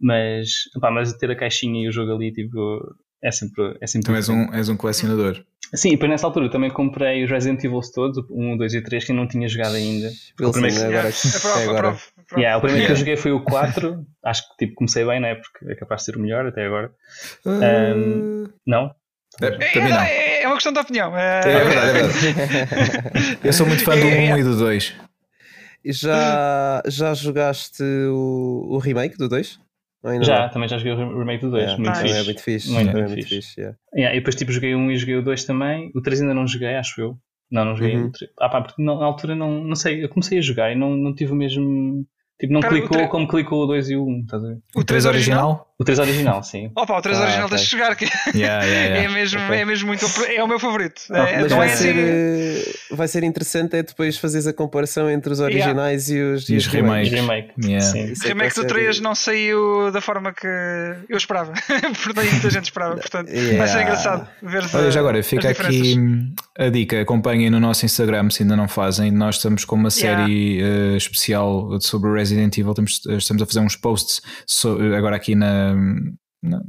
Mas, pá, mas ter a caixinha e o jogo ali, tipo, é sempre. É sempre Tu és um, és um colecionador. Sim, e depois nessa altura eu também comprei os Resident Evil todos, o 1, 2 e 3, que eu não tinha jogado ainda. Wilson, primeiro que- agora, Yeah, aprove, é agora. aprove. Yeah, o primeiro que eu joguei foi o 4, (laughs) acho que tipo, comecei bem, né? Porque é capaz de ser o melhor até agora. Uh, Não? é, É, também não. é- é uma questão de opinião. É, É verdade, é verdade. (laughs) (laughs) Eu sou muito fã do 1 e do 2. E já, já jogaste o, o remake do 2? Ainda Já, não? também já joguei o remake do 2, Yeah, muito Ah, fixe. é muito fixe. Muito, é muito muito fixe. fixe. yeah. Yeah, e depois tipo, joguei o 1 e joguei o 2 também. O 3 ainda não joguei, acho eu. Não, não joguei Uhum. o 3. Ah pá, porque na altura não, não sei, eu comecei a jogar e não, não tive o mesmo. Tipo, não o clicou tre- como clicou o 2 e o 1, estás a ver? O O 3 3 original? O 3 original, sim. Opa, o 3 Ah, original ok. deixa chegar, que Yeah, yeah, (laughs) é, yeah. mesmo, ok. é mesmo muito. É o meu favorito. Ah, É, Mas vai, é ser, assim. eh, vai ser interessante é depois fazeres a comparação entre os Yeah. originais e os, E os remakes. Remake. Yeah. Sim. Isso é que remake do ser- 3 não saiu da forma que eu esperava. (laughs) Nem muita gente esperava. Portanto, vai ser engraçado ver Olha, já agora, fica aqui a dica. Acompanhem no nosso Instagram se ainda não fazem. Nós estamos com uma Yeah. série eh, especial sobre Resident Evil. Estamos, estamos a fazer uns posts so- agora aqui na. No,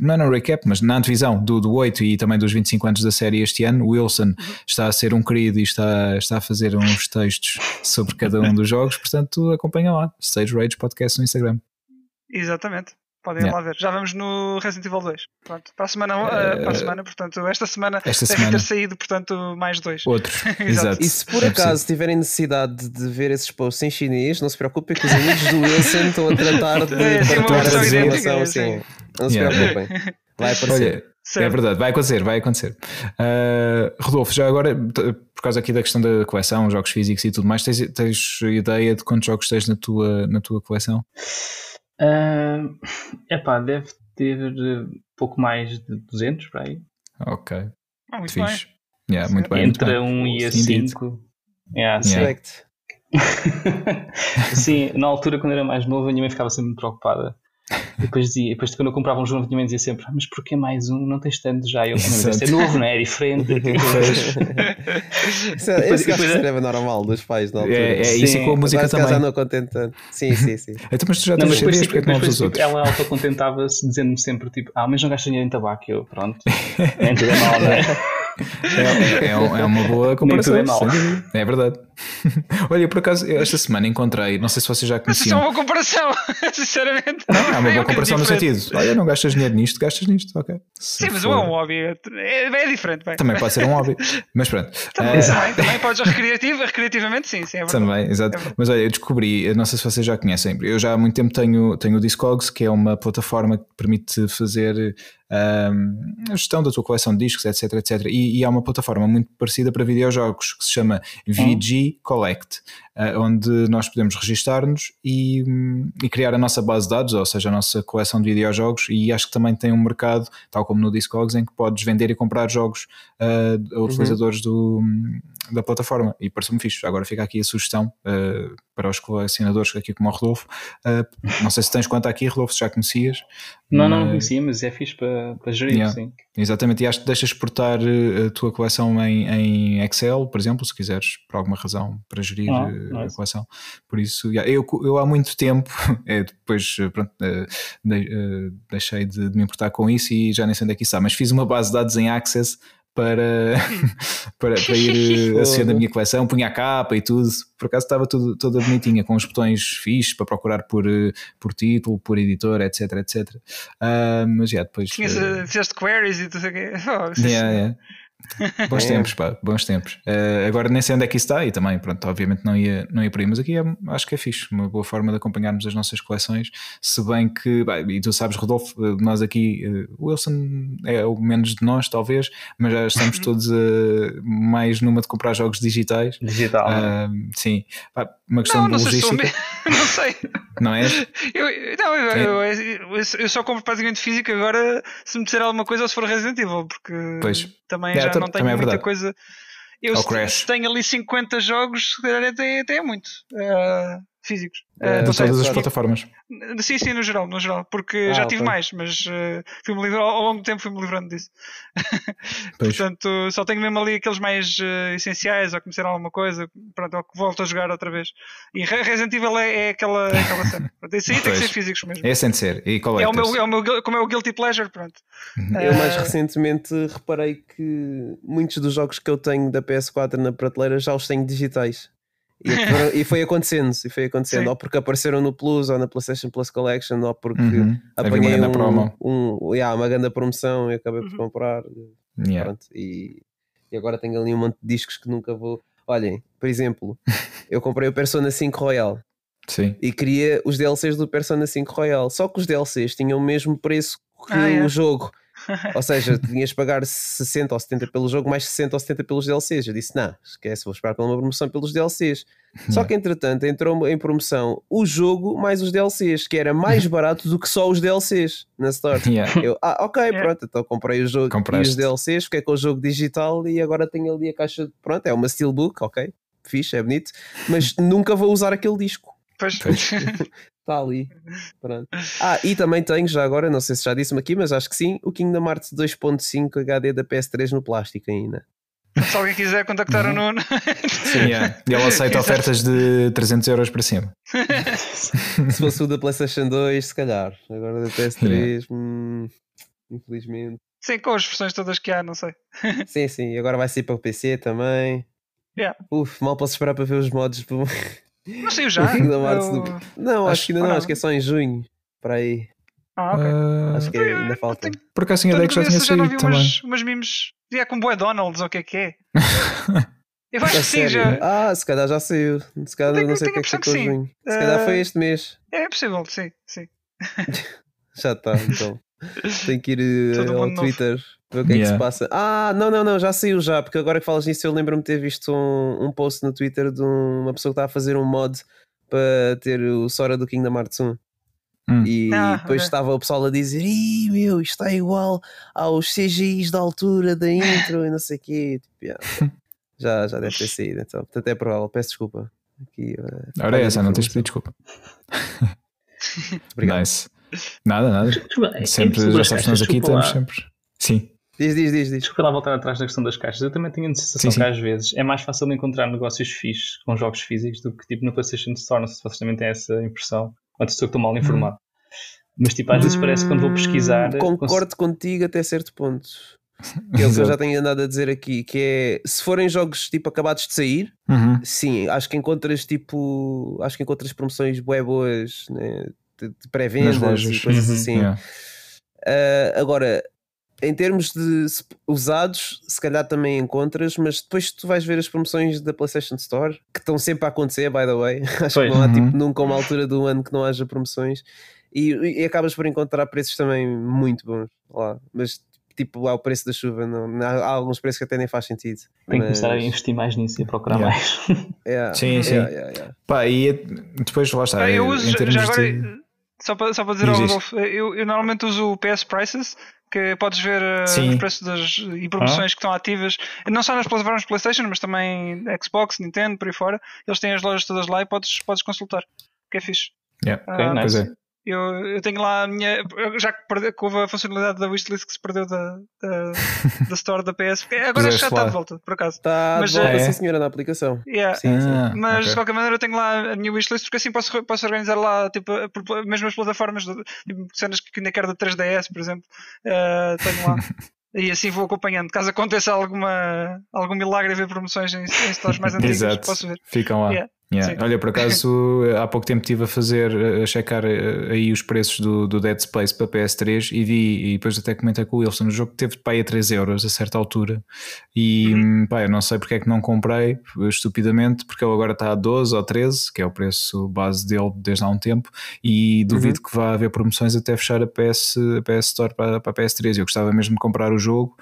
não é no recap, mas na antevisão do, do 8 e também dos 25 anos da série este ano, o Wilson Uhum. está a ser um querido e está, está a fazer uns textos sobre cada um dos jogos, portanto acompanha lá, Stage Rage Podcast no Instagram. Exatamente. Podem ir Yeah. lá ver. Já vamos no Resident Evil 2. Pronto. Para a semana, eh, para a semana portanto, esta semana Esta deve semana. ter saído, portanto, mais dois. Outro, (laughs) Exato. E se por É acaso tiverem necessidade de ver esses posts em chinês, não se preocupem que os amigos do Wilson (laughs) estão a tratar de É, versão essa informação. idêntica, Sim. Não se Yeah. preocupem. (laughs) Vai aparecer. Olha, é Certo. verdade, vai acontecer, vai acontecer. Uh, Rodolfo, já agora, por causa aqui da questão da coleção, jogos físicos e tudo mais, tens, tens ideia de quantos jogos tens na tua, na tua coleção? É pá, deve ter eh, pouco mais de 200 para aí. Ok, Ah, muito bem. fixe. Yeah, muito bem, muito Entre bem. a 1 e a Indeed. 5. Yeah, sim. Yeah. (laughs) Sim, na altura quando era mais novo a minha mãe ficava sempre muito preocupada E depois, dizia, depois quando eu comprava um jogo tinha dizia sempre, "Ah, mas porquê mais um? Não tens tanto já. Eu, mas este é novo, não é? É diferente. (laughs) Isso, é- esse gajo era normal dos pais na altura. É, é isso Sim, e com a música Agora calhar já também. não contente tanto. Sim, sim, sim. (laughs) Então, mas tu já Não, mas depois, porque é que não depois, ouves os outros? ela autocontentava-se dizendo-me sempre tipo, ah, mas não gastas dinheiro em tabaco. Eu, pronto, nem (laughs) tudo é mau, não é? É, é, é uma boa (laughs) comparação. tudo é dúvida. É verdade. (laughs) Olha, por acaso, esta semana encontrei, não sei se vocês já Mas isso é conheciam. uma comparação, (laughs) sinceramente. Não, é uma um boa comparação no sentido. Olha, não gastas dinheiro nisto, gastas nisto, ok. Se Sim, mas for- não é um hobby. É, é diferente. Bem. Também pode ser um hobby. Mas pronto. Também, Eh, também, também podes recreativo, recreativamente, sim, sim, é. Também, exato. É verdade. Mas olha, eu descobri, não sei se vocês já conhecem, eu já há muito tempo tenho, tenho o Discogs, que é uma plataforma que permite fazer a gestão da tua coleção de discos, etc, etc. E, e há uma plataforma muito parecida para videojogos que se chama VG Collect, ah, onde nós podemos registar-nos e, e criar a nossa base de dados, ou seja, a nossa coleção de videojogos. E acho que também tem um mercado, tal como no Discogs, em que podes vender e comprar jogos ah, a utilizadores do, da plataforma. E pareceu-me fixe. Agora fica aqui a sugestão ah, para os colecionadores, aqui como o Rodolfo. Ah, não sei se tens conta aqui, Rodolfo, se já conhecias. Não, não, não mas- conhecia, mas é fixe para, para gerir, Yeah. sim. Exatamente, e acho que deixas exportar eh, a tua coleção em, em Excel, por exemplo, se quiseres, por alguma razão, para gerir Ah, a nice. coleção. Por isso, yeah, eu, eu há muito tempo, (laughs) é, depois pronto, de- deixei de, de me importar com isso e já nem sei onde é que isso está, mas fiz uma base de dados em Access para, (laughs) para, para ir eh, associando a minha coleção, punha a capa e tudo, por acaso estava tudo, toda bonitinha, com os botões fixos para procurar por, eh, por título, por editor, etc, etc. Ah, mas já depois. Tinhas, uh, fizeste queries e tudo o quê. (laughs) Oh, Yeah, yeah. Bons É. tempos, pá, bons tempos. Eh, agora nem sei onde é que isso está e também, pronto, obviamente não ia, não ia por aí, mas aqui é- acho que é fixe, uma boa forma de acompanharmos as nossas coleções. Se bem que, e tu sabes, Rodolfo, eh, nós aqui, o Wilson é o menos de nós, talvez, mas já estamos (laughs) todos eh, mais numa de comprar jogos digitais. Digital. é? Ah, sim, Pá, uma questão Não, não de sei se sou logística, me- (laughs) não sei. não é? Eu, não, eu, eu, eu, eu só compro praticamente físico agora se me disser alguma coisa ou se for Resident Evil, porque Pois. também Yeah, já não tenho é muita coisa. Eu se, se tenho ali 50 jogos, se calhar até, até é muito eh, físicos. De não sei, todas as tipo, plataformas. Sim, sim, no geral, no geral, porque Ah, já tive ok. mais, mas eh, fui-me livra- ao longo do tempo fui-me livrando disso. (laughs) Portanto, só tenho mesmo ali aqueles mais eh, essenciais, ou conhecer alguma coisa, pronto, ou que volto a jogar outra vez. E Re- Resident Evil é, é aquela, é aquela cena. (laughs) Pronto, Isso aí tem que ser físicos mesmo. Tem de ser. E É o, collectors. meu, é o meu, como é o Guilty Pleasure, pronto. Eu mais recentemente reparei que muitos dos jogos que eu tenho da PS4 na prateleira já os tenho digitais. E, foram- e foi acontecendo, e foi acontecendo, Sim. ou porque apareceram no Plus, ou na PlayStation Plus Collection, ou porque Uhum. Uma apanhei grande um, promo. um, yeah, uma grande promoção e acabei por Uhum. comprar. Yeah. Pronto, e, e agora tenho ali um monte de discos que nunca vou. Olhem, por exemplo, (laughs) eu comprei o Persona 5 Royal Sim. e queria os DLCs do Persona 5 Royal, só que os DLCs tinham o mesmo preço que Ah, é? o jogo. Ou seja, tinhas de pagar 60 ou 70 pelo jogo, mais 60 ou 70 pelos DLCs. Eu disse: não, esquece, vou esperar pela uma promoção pelos DLCs. Só que entretanto entrou em promoção o jogo mais os DLCs, que era mais (laughs) barato do que só os DLCs na Store. Yeah. Eu, ah, ok, Yeah. pronto, então comprei o jogo e Compraste. os DLCs, fiquei com o jogo digital e agora tenho ali a caixa. de- Pronto, é uma Steelbook, ok, fixe, é bonito, mas nunca vou usar aquele disco. Pois. Está (laughs) ali. Pronto. Ah, e também tenho já agora, não sei se já disse-me aqui, mas acho que sim, o Kingdom Hearts 2.5 HD da PS3 no plástico ainda. Se alguém quiser contactar Uhum. o Nuno. Yeah. E ele aceita Exato. ofertas de 300 euros para cima. (laughs) Se fosse o da PlayStation 2, se calhar. Agora da PS3, hum, infelizmente. Sim, com as versões todas que há, não sei. (laughs) Sim, sim, agora vai ser para o PC também. Yeah. Uf, mal posso esperar para ver os mods. Não saiu já. O (laughs) Kingdom Hearts Eu- do- Não, acho, Acho- que ainda não, Ah, acho que é só em junho. Para aí. Ah, ok. Ah, Acho que Eu- ainda falta. tenho- por acaso tinha ideia que já tinha já saído também. umas, umas memes. É com Boy Donalds, ou o que é que é? (laughs) Eu acho A que sim, já. Ah, se calhar já saiu. Se calhar tenho- não sei o que é que ficou junho. Se calhar foi este mês. É possível, sim, sim. (laughs) Já está, então. Tenho que ir eh, Todo ao mundo novo. Twitter ver o que é que Yeah. se passa. Ah, não, não, não, já saiu já, porque agora que falas nisso eu lembro-me de ter visto um, um post no Twitter de um- uma pessoa que está a fazer um mod para ter o Sora do Kingdom Hearts 1. Hum. E Ah, depois ok. estava o pessoal a dizer: Ih, meu, isto está igual aos CGIs da altura da intro e não sei o quê. Tipo, yeah. (laughs) já, já deve ter saído, então. Portanto, é provável. Peço desculpa. Aqui, eh, Ora, é essa, não tens pedido desculpa. (laughs) (laughs) Obrigado. Nice. Nada, nada. (laughs) É- Sempre, já as sabes, nós aqui estamos sempre. Sim. Diz, diz, diz, diz. Desculpa lá voltar atrás da questão das caixas. Eu também tenho a sensação Sim, sim. que às vezes é mais fácil de encontrar negócios fixos com jogos físicos do que tipo no PlayStation Store. Não sei se vocês também têm essa impressão. Ou se eu estou mal informado. Mas tipo, às vezes parece que quando vou pesquisar. Hum, Concordo contigo até certo ponto. (laughs) Que é o que eu já tenho andado a dizer aqui, que é se forem jogos tipo acabados de sair, Uhum. sim, acho que encontras tipo. Acho que encontras promoções bué boas né, de, de pré-vendas e coisas Uhum, assim. Yeah. Ah, agora, em termos de usados, se calhar também encontras, mas depois tu vais ver as promoções da PlayStation Store, que estão sempre a acontecer, by the way. (laughs) Acho Pois. que não há Uhum. tipo, nunca uma altura do ano que não haja promoções e, e acabas por encontrar preços também muito bons lá. Mas tipo, lá o preço da chuva, não, há alguns preços que até nem faz sentido. Tenho que Mas- começar a investir mais nisso e a procurar Yeah. mais. (laughs) Yeah, Sim, sim. yeah, yeah, yeah. Pá, e é- depois lá está. Ah, eu em uso, termos já agora, de- só para, só para dizer Diz ao. Rodolfo, eu, eu normalmente uso o PS Prices, que podes ver uh, os preços das, e promoções que estão ativas, não só nas plataformas PlayStation, mas também Xbox, Nintendo, por aí fora. Eles têm as lojas todas lá e podes, podes consultar, que é fixe. Yeah. Ah, Ok, Pois nice. é. Eu, eu tenho lá a minha. Já que, perde, que houve a funcionalidade da wishlist que se perdeu da, da, (laughs) da store da PS, porque agora acho que já Puseste está de volta, por acaso. Está Mas, de volta, é. sim senhora, na aplicação. Yeah. Sim, sim. Ah, Mas de ok. qualquer maneira eu tenho lá a minha wishlist porque assim posso, posso organizar lá tipo, mesmo as plataformas, de- tipo, cenas que ainda quero da 3DS, por exemplo, eh, tenho lá. (laughs) E assim vou acompanhando. Caso aconteça alguma, algum milagre e ver promoções em, em stores mais (laughs) antigas, posso ver. Ficam lá. Yeah. Yeah. Olha, por acaso, (laughs) há pouco tempo estive a fazer, a checar eh, aí os preços do, do Dead Space para PS3 e vi, e depois até comentei com o Wilson, o jogo teve pá, a 3 euros a certa altura. E Uhum. hum, pá, eu não sei porque é que não comprei, estupidamente, porque ele agora está a 12 ou 13, que é o preço base dele desde há um tempo, e duvido que vá haver promoções até fechar a PS, a PS Store para, para a PS3. Eu gostava mesmo de comprar o jogo,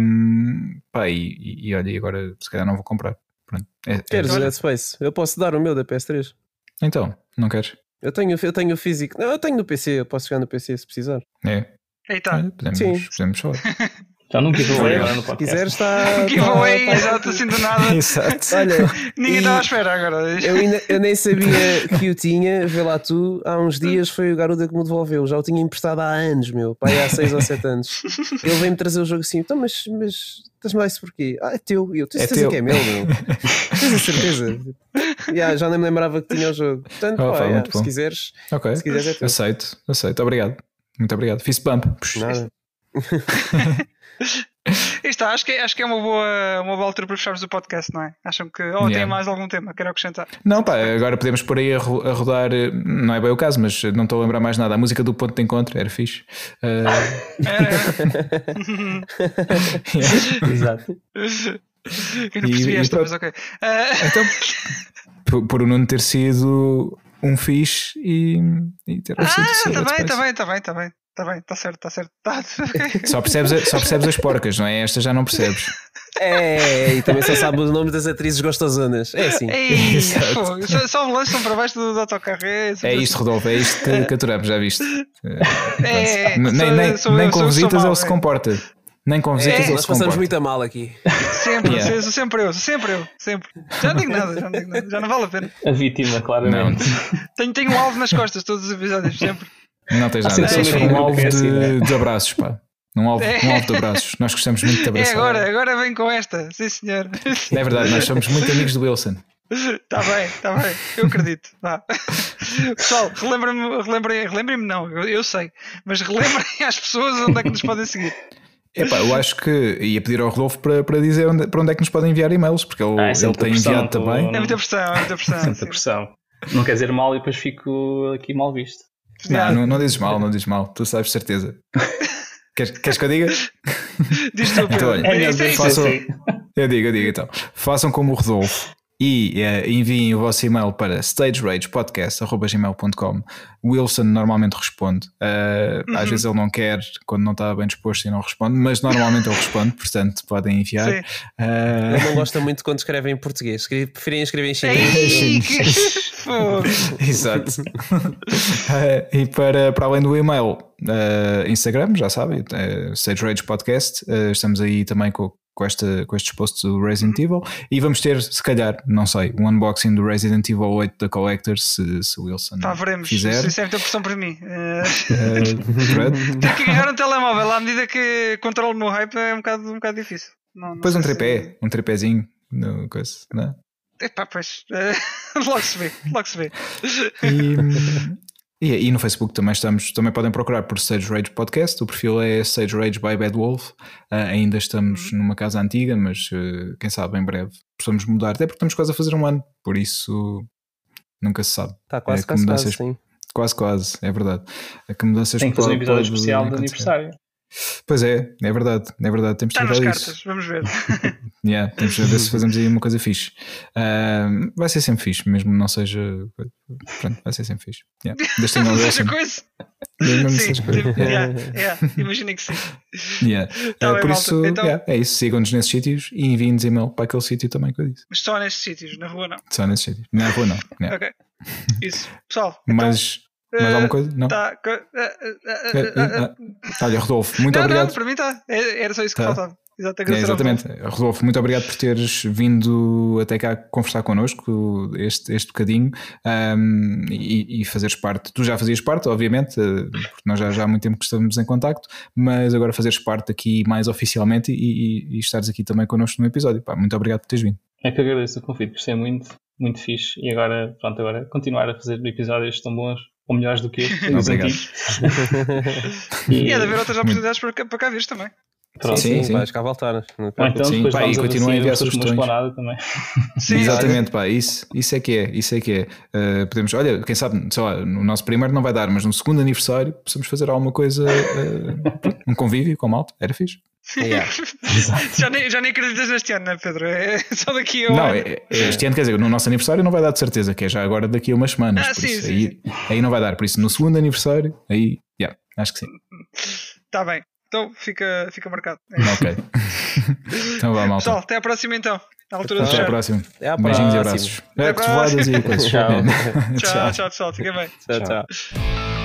hum, pá, e, e, e olha, agora se calhar não vou comprar. Pronto. É- é- Queres o Olha. Dead Space? Eu posso dar o meu da PS3. Então, não queres? Eu tenho, eu tenho o físico. Não, eu tenho no PC, eu posso jogar no PC se precisar. É, Aí tá. olha, podemos, Sim. podemos falar. (laughs) Já não quis agora no Se podcast. quiseres, está. Giveaway, tá- (laughs) tá- exato, assim do nada. (laughs) Exato. Olha, (laughs) Ninguém estava à espera agora. eu, ainda- eu nem sabia que o tinha, vê lá tu, há uns dias foi o Garuda que me devolveu, já o tinha emprestado há anos, meu, pai, há 6 ou 7 anos. Ele veio-me trazer o jogo assim, então, mas, mas dar isso porquê? Ah, é teu, e eu, tens É certeza teu. que é meu, meu. Tens a certeza? Ya, já nem me lembrava que tinha o jogo. Portanto, Oh, pá, muito se quiseres, Ok, se quiseres é teu. aceito, aceito. Obrigado. Muito obrigado. Fist bump. Nada. (laughs) Está, acho que, é- acho que é uma boa, uma boa altura para fecharmos o podcast, não é? Acham que. Oh, tem Yeah. mais algum tema? Quero acrescentar. Não, pá, agora podemos por aí a, ro- a rodar. eh, Não é bem o caso, mas não estou a lembrar mais nada. A música do ponto de encontro era fixe. Eh, Era. (laughs) (laughs) Exato. Eu não E- percebi e esta, pronto. mas ok. Ah, então, por, por o Nuno ter sido um fixe e, e ter ah, sido tá bem, tá bem, tá bem, tá bem. Tá bem, tá certo, tá certo. Tá. Só percebes, só percebes as porcas, não é? Esta já não percebes. É, e também só sabe os nomes das atrizes gostosonas. É assim. Ei, (laughs) fogo, só, me lançam para baixo do, do autocarro. É, É isto, Rodolfo, é isto que, aturamos, já viste? É, nem sou- nem, sou- nem com sou visitas ele se é. comporta. Nem com visitas É, ele Nós se passamos comporta. muito a mal aqui. Sempre, Yeah. sou sempre eu, sou sempre eu, sempre. Já não digo nada, já não digo nada, já não vale a pena. A vítima, claramente. Tenho, tenho um alvo nas costas todos os episódios, sempre. Não tens nada. sim, És sim, um alvo é de, de abraços, pá. Um alvo, É. um alvo de abraços. Nós gostamos muito de É abraçar. agora, agora vem com esta, sim senhor. É verdade, nós somos muito amigos do Wilson. Está bem, está bem, eu acredito. Vá. Pessoal, relembrem-me, relembrem, relembrem-me não, eu, eu sei, mas relembrem às pessoas onde é que nos podem seguir. Epá, eu acho que ia pedir ao Rodolfo para, para dizer onde, para onde é que nos podem enviar e-mails, porque ele, Ah, é ele tem pressão, enviado também. É muita pressão, é muita pressão. Muita sim. pressão. Não quer dizer mal e depois fico aqui mal visto. Não, não, não dizes mal, não dizes mal, tu sabes certeza. (laughs) queres, queres que eu diga? Diz tu. Então, olha, É Isso é façam-. Eu digo, eu digo então. Façam como o Rodolfo e eh, enviem o vosso e-mail para stageragepodcast.gmail.com. O Wilson normalmente responde. Eh, Às vezes ele não quer, quando não está bem disposto e não responde, mas normalmente ele responde, portanto podem enviar. Eh, Ele não gosta muito quando escrevem em português. Preferem escrever em chinês. (laughs) (laughs) (laughs) Exato. Eh, (laughs) e para, para além do e-mail, eh, Instagram, já sabem, uh, Stage Rage Podcast. eh, estamos aí também com, com, esta, com estes posts do Resident Evil e vamos ter, se calhar, não sei, um unboxing do Resident Evil 8 da Collector se, se Wilson Pá, veremos. fizer. Isso é muita pressão para mim. (laughs) Pronto. Tenho que ganhar um telemóvel à medida que controlo o meu hype é um bocado, um bocado difícil. Não, não Depois um sei se- tripé, um tripézinho, no, coisa, não é? Epá, pois. eh, (laughs) logo se vê, logo se vê. E, (laughs) e, e no Facebook também estamos, também podem procurar por Sage Rage Podcast, o perfil é Sage Rage by Bad Wolf. Ah, ainda estamos numa casa antiga, mas eh, quem sabe em breve possamos mudar, até porque estamos quase a fazer um ano, por isso nunca se sabe. Está quase, É, quase, quase, sim. Quase, quase, é verdade. É que mudanças Tem que fazer um episódio especial de aniversário. Pois é, é verdade, é verdade. Temos Está que cartas, disso. vamos ver. (laughs) Yeah, temos que ver se fazemos aí uma coisa fixe. Ah, vai ser sempre fixe, mesmo não seja. Pronto, vai ser sempre fixe. Yeah. Tenha (laughs) Não seja coisa. (laughs) Mesmo que Sim, seja coisa. tipo, yeah, yeah, imaginem que sim. Yeah. Tá Ah, bem, por malta. isso, Então- yeah, é isso. Sigam-nos nesses sítios e enviem-nos e-mail para aquele sítio também que eu disse. Mas só nestes sítios, na rua não. Só nesses sítios. Na rua não. Yeah. Ok. Isso. Pessoal. então, Mas, mais eh, alguma coisa? Não. Tá. co- eh, eh, eh, Eh, eh, eh. Olha, Rodolfo, muito não, obrigado. não, para mim está. Era só isso que Tá. faltava. Exato, É, exatamente. Rodolfo, muito obrigado por teres vindo até cá conversar connosco este, este bocadinho ahm, e, e fazeres parte. Tu já fazias parte, obviamente, eh, porque nós já, já há muito tempo que estamos em contacto, mas agora fazeres parte aqui mais oficialmente e, e, e estares aqui também connosco no episódio. Pá, muito obrigado por teres vindo. É que agradeço o convite, gostei muito, muito fixe. E agora, pronto, agora continuar a fazer episódios tão bons ou melhores do que este, os (laughs) Obrigado. antigos. (laughs) E é de haver outras oportunidades para, cá- para cá vires também. Pronto. sim, Sim, vais cá voltar. Ou então Sim, depois pá, e continuem a enviar assim, sugestões. uma esplanada também. Sim, Exatamente, pá, isso, isso é que é, isso é que é. Uh, podemos, olha, quem sabe, sei lá, no nosso primeiro não vai dar, mas no segundo aniversário possamos fazer alguma coisa, uh, um convívio com a malta, era fixe. Yeah. (laughs) já, nem, já nem acreditas neste ano, não é, Pedro? É só daqui a um Não, ano. é- é- este ano, quer dizer, no nosso aniversário não vai dar de certeza, que é já agora daqui a umas semanas. Ah, por sim, isso, sim, aí, aí não vai dar, por isso no segundo aniversário, aí, yeah, acho que sim. Está bem. Então fica, fica marcado. É. Ok. (laughs) então vá, malta. Pessoal, até à próxima então. Na altura do Até à próxima. Até à Beijinhos e abraços. À É, cotoveladas e coisas. (laughs) (laughs) Tchau. Tchau, tchau, pessoal. Fica bem. Tchau, tchau.